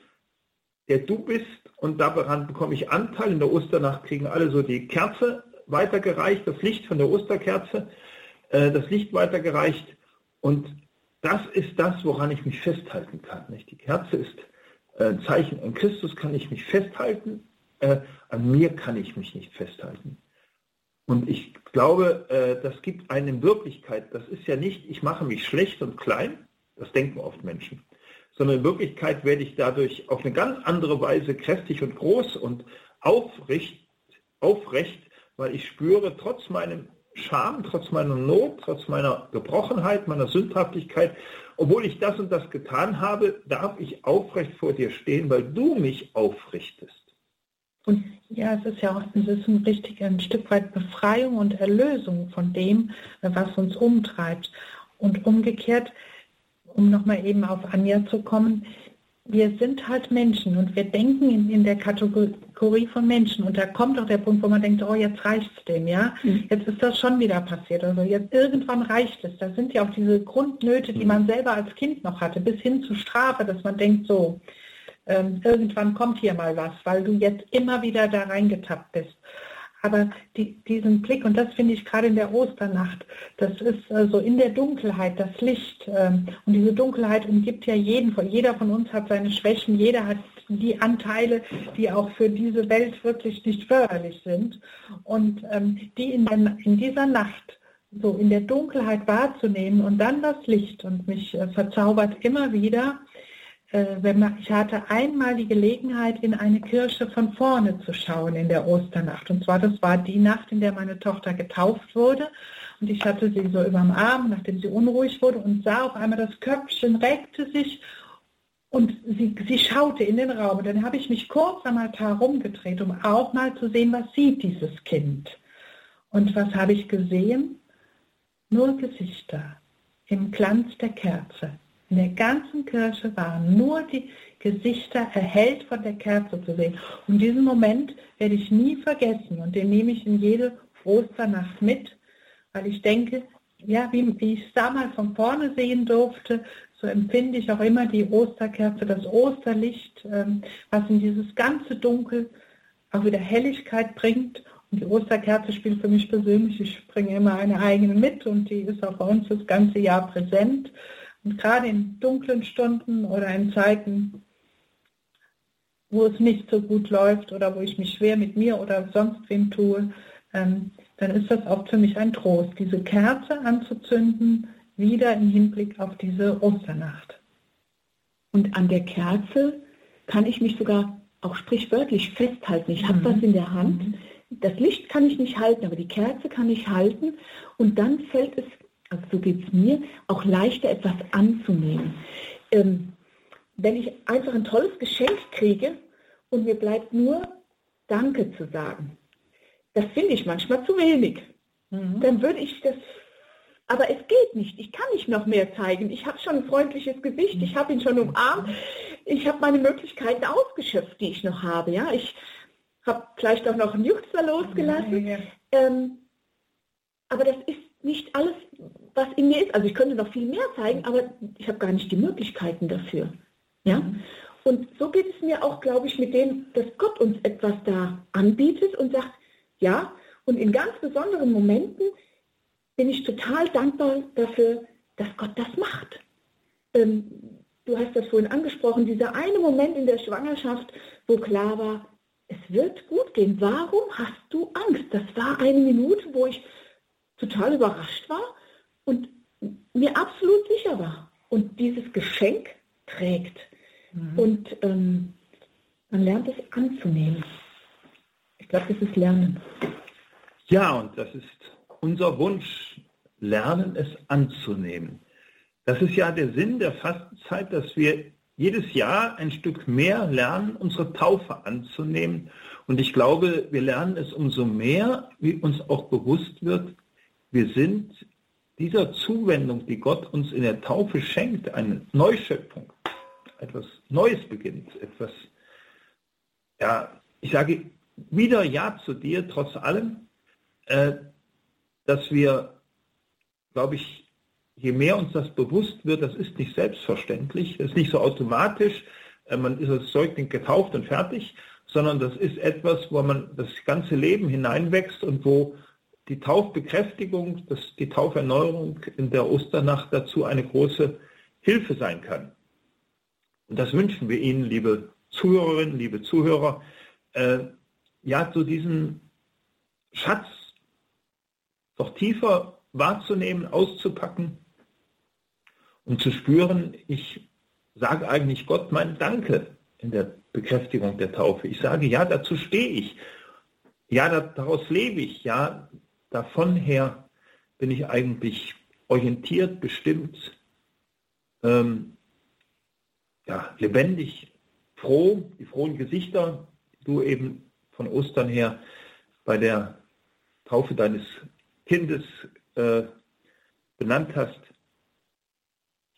der du bist und daran bekomme ich Anteil. In der Osternacht kriegen alle so die Kerze weitergereicht, das Licht von der Osterkerze, äh, das Licht weitergereicht und das ist das, woran ich mich festhalten kann. Nicht? Die Kerze ist äh, ein Zeichen, an Christus kann ich mich festhalten, äh, an mir kann ich mich nicht festhalten. Und ich glaube, äh, das gibt eine Wirklichkeit, das ist ja nicht, ich mache mich schlecht und klein, das denken oft Menschen, sondern in Wirklichkeit werde ich dadurch auf eine ganz andere Weise kräftig und groß und aufrecht, aufrecht weil ich spüre, trotz meinem Scham, trotz meiner Not, trotz meiner Gebrochenheit, meiner Sündhaftigkeit obwohl ich das und das getan habe, darf ich aufrecht vor dir stehen, weil du mich aufrichtest. Und ja, es ist ja auch es ist ein richtig ein Stück weit Befreiung und Erlösung von dem, was uns umtreibt. Und umgekehrt, um nochmal eben auf Anja zu kommen, wir sind halt Menschen und wir denken in, in, der Kategorie von Menschen. Und da kommt auch der Punkt, wo man denkt, oh, jetzt reicht es dem, ja. Mhm. Jetzt ist das schon wieder passiert. Also jetzt irgendwann reicht es. Da sind ja auch diese Grundnöte, die mhm. man selber als Kind noch hatte, bis hin zu Strafe, dass man denkt, so, ähm, irgendwann kommt hier mal was, weil du jetzt immer wieder da reingetappt bist. Aber die, diesen Blick, und das finde ich gerade in der Osternacht, das ist also in der Dunkelheit, das Licht. Ähm, und diese Dunkelheit umgibt ja jeden. Jeder von uns hat seine Schwächen, jeder hat die Anteile, die auch für diese Welt wirklich nicht förderlich sind. Und ähm, die in, der, in dieser Nacht so in der Dunkelheit wahrzunehmen und dann das Licht und mich äh, verzaubert immer wieder ich hatte einmal die Gelegenheit, in eine Kirche von vorne zu schauen in der Osternacht. Und zwar, das war die Nacht, in der meine Tochter getauft wurde. Und ich hatte sie so über dem Arm, nachdem sie unruhig wurde, und sah auf einmal, das Köpfchen regte sich und sie, sie schaute in den Raum. Und dann habe ich mich kurz am Altar rumgedreht, um auch mal zu sehen, was sieht dieses Kind. Und was habe ich gesehen? Nur Gesichter im Glanz der Kerze. In der ganzen Kirche waren nur die Gesichter erhellt von der Kerze zu sehen. Und diesen Moment werde ich nie vergessen und den nehme ich in jede Osternacht mit, weil ich denke, ja, wie, wie ich es damals von vorne sehen durfte, so empfinde ich auch immer die Osterkerze, das Osterlicht, ähm, was in dieses ganze Dunkel auch wieder Helligkeit bringt. Und die Osterkerze spielt für mich persönlich, ich bringe immer eine eigene mit und die ist auch bei uns das ganze Jahr präsent. Und gerade in dunklen Stunden oder in Zeiten, wo es nicht so gut läuft oder wo ich mich schwer mit mir oder sonst wem tue, ähm, dann ist das auch für mich ein Trost, diese Kerze anzuzünden, wieder im Hinblick auf diese Osternacht. Und an der Kerze kann ich mich sogar auch sprichwörtlich festhalten. Ich habe mhm. was in der Hand. Mhm. Das Licht kann ich nicht halten, aber die Kerze kann ich halten. Und dann fällt es also so geht es mir, auch leichter etwas anzunehmen. Ähm, wenn ich einfach ein tolles Geschenk kriege und mir bleibt nur Danke zu sagen, das finde ich manchmal zu wenig. Mhm. Dann würde ich das, aber es geht nicht. Ich kann nicht noch mehr zeigen. Ich habe schon ein freundliches Gesicht, ich habe ihn schon umarmt, ich habe meine Möglichkeiten ausgeschöpft, die ich noch habe. Ja, ich habe vielleicht auch noch einen Juchzer losgelassen. Ähm, aber das ist nicht alles, was in mir ist. Also ich könnte noch viel mehr zeigen, aber ich habe gar nicht die Möglichkeiten dafür. Ja? Und so geht es mir auch, glaube ich, mit dem, dass Gott uns etwas da anbietet und sagt, ja, und in ganz besonderen Momenten bin ich total dankbar dafür, dass Gott das macht. Ähm, du hast das vorhin angesprochen, dieser eine Moment in der Schwangerschaft, wo klar war, es wird gut gehen. Warum hast du Angst? Das war eine Minute, wo ich total überrascht war und mir absolut sicher war. Und dieses Geschenk trägt. Mhm. Und ähm, man lernt es anzunehmen. Ich glaube, das ist Lernen. Ja, und das ist unser Wunsch, lernen es anzunehmen. Das ist ja der Sinn der Fastenzeit, dass wir jedes Jahr ein Stück mehr lernen, unsere Taufe anzunehmen. Und ich glaube, wir lernen es umso mehr, wie uns auch bewusst wird, wir sind dieser Zuwendung, die Gott uns in der Taufe schenkt, eine Neuschöpfung, etwas Neues beginnt, etwas, ja, ich sage wieder Ja zu dir, trotz allem, äh, dass wir, glaube ich, je mehr uns das bewusst wird, das ist nicht selbstverständlich, das ist nicht so automatisch, äh, man ist als Säugling getauft und fertig, sondern das ist etwas, wo man das ganze Leben hineinwächst und wo die Taufbekräftigung, dass die Tauferneuerung in der Osternacht dazu eine große Hilfe sein kann. Und das wünschen wir Ihnen, liebe Zuhörerinnen, liebe Zuhörer, äh, ja, zu diesem Schatz noch tiefer wahrzunehmen, auszupacken und zu spüren, ich sage eigentlich Gott mein Danke in der Bekräftigung der Taufe. Ich sage, ja, dazu stehe ich. Ja, daraus lebe ich. Ja, davon her bin ich eigentlich orientiert, bestimmt, ähm, ja, lebendig, froh, die frohen Gesichter, die du eben von Ostern her bei der Taufe deines Kindes äh, benannt hast.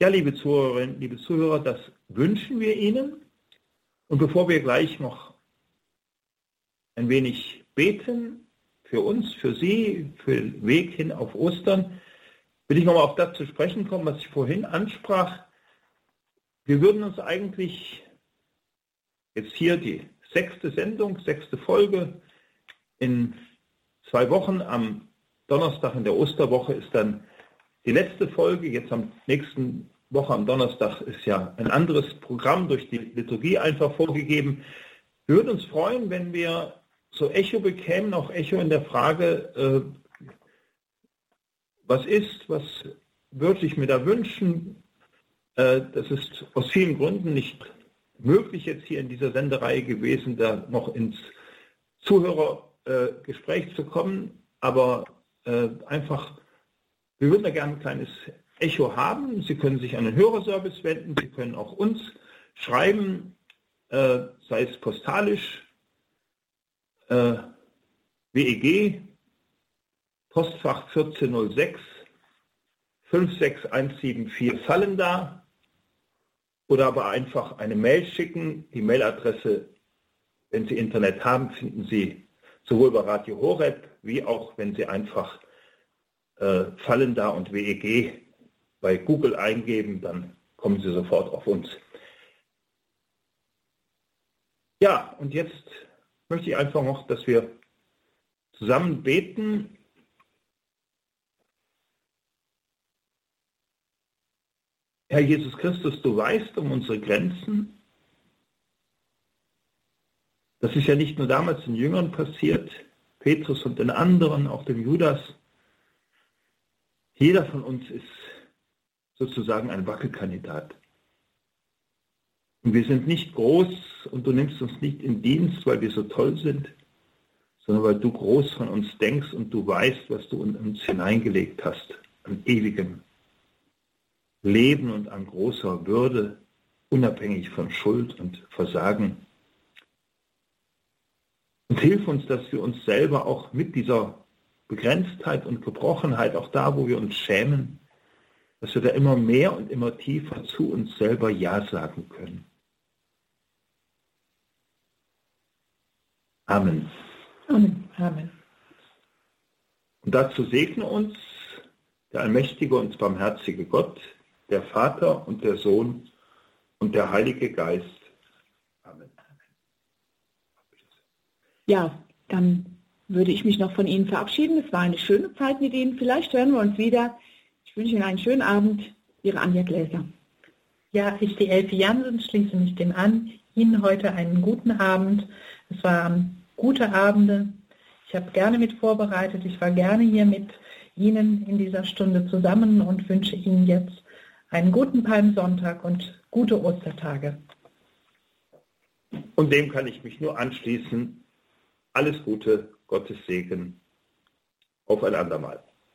Ja, liebe Zuhörerinnen, liebe Zuhörer, das wünschen wir Ihnen. Und bevor wir gleich noch ein wenig beten, für uns, für Sie, für den Weg hin auf Ostern, will ich nochmal auf das zu sprechen kommen, was ich vorhin ansprach. Wir würden uns eigentlich jetzt hier die sechste Sendung, sechste Folge in zwei Wochen. Am Donnerstag in der Osterwoche ist dann die letzte Folge. Jetzt am nächsten Woche am Donnerstag ist ja ein anderes Programm durch die Liturgie einfach vorgegeben. Wir würden uns freuen, wenn wir so Echo bekämen, auch Echo in der Frage, äh, was ist, was würde ich mir da wünschen? Äh, das ist aus vielen Gründen nicht möglich jetzt hier in dieser Sendereihe gewesen, da noch ins Zuhörergespräch äh, zu kommen, aber äh, einfach, wir würden da gerne ein kleines Echo haben. Sie können sich an den Hörerservice wenden, Sie können auch uns schreiben, äh, sei es postalisch äh, WEG, Postfach 1406, 56174 Fallen da oder aber einfach eine Mail schicken. Die Mailadresse, wenn Sie Internet haben, finden Sie sowohl bei Radio Horeb wie auch, wenn Sie einfach äh, Fallen da und WEG bei Google eingeben, dann kommen Sie sofort auf uns. Ja, und jetzt möchte ich einfach noch, dass wir zusammen beten. Herr Jesus Christus, du weißt um unsere Grenzen. Das ist ja nicht nur damals den Jüngern passiert, Petrus und den anderen, auch dem Judas. Jeder von uns ist sozusagen ein Wackelkandidat. Und wir sind nicht groß und du nimmst uns nicht in Dienst, weil wir so toll sind, sondern weil du groß von uns denkst und du weißt, was du in uns hineingelegt hast, an ewigem Leben und an großer Würde, unabhängig von Schuld und Versagen. Und hilf uns, dass wir uns selber auch mit dieser Begrenztheit und Gebrochenheit, auch da, wo wir uns schämen, dass wir da immer mehr und immer tiefer zu uns selber Ja sagen können. Amen. Amen. Amen. Und dazu segne uns der allmächtige und barmherzige Gott, der Vater und der Sohn und der Heilige Geist. Amen. Ja, dann würde ich mich noch von Ihnen verabschieden. Es war eine schöne Zeit mit Ihnen. Vielleicht hören wir uns wieder. Ich wünsche Ihnen einen schönen Abend. Ihre Anja Gläser. Ja, ich, die Elfi Jansen, schließe mich dem an. Ihnen heute einen guten Abend. Es waren gute Abende. Ich habe gerne mit vorbereitet. Ich war gerne hier mit Ihnen in dieser Stunde zusammen und wünsche Ihnen jetzt einen guten Palmsonntag und gute Ostertage. Und dem kann ich mich nur anschließen. Alles Gute, Gottes Segen. Auf ein andermal.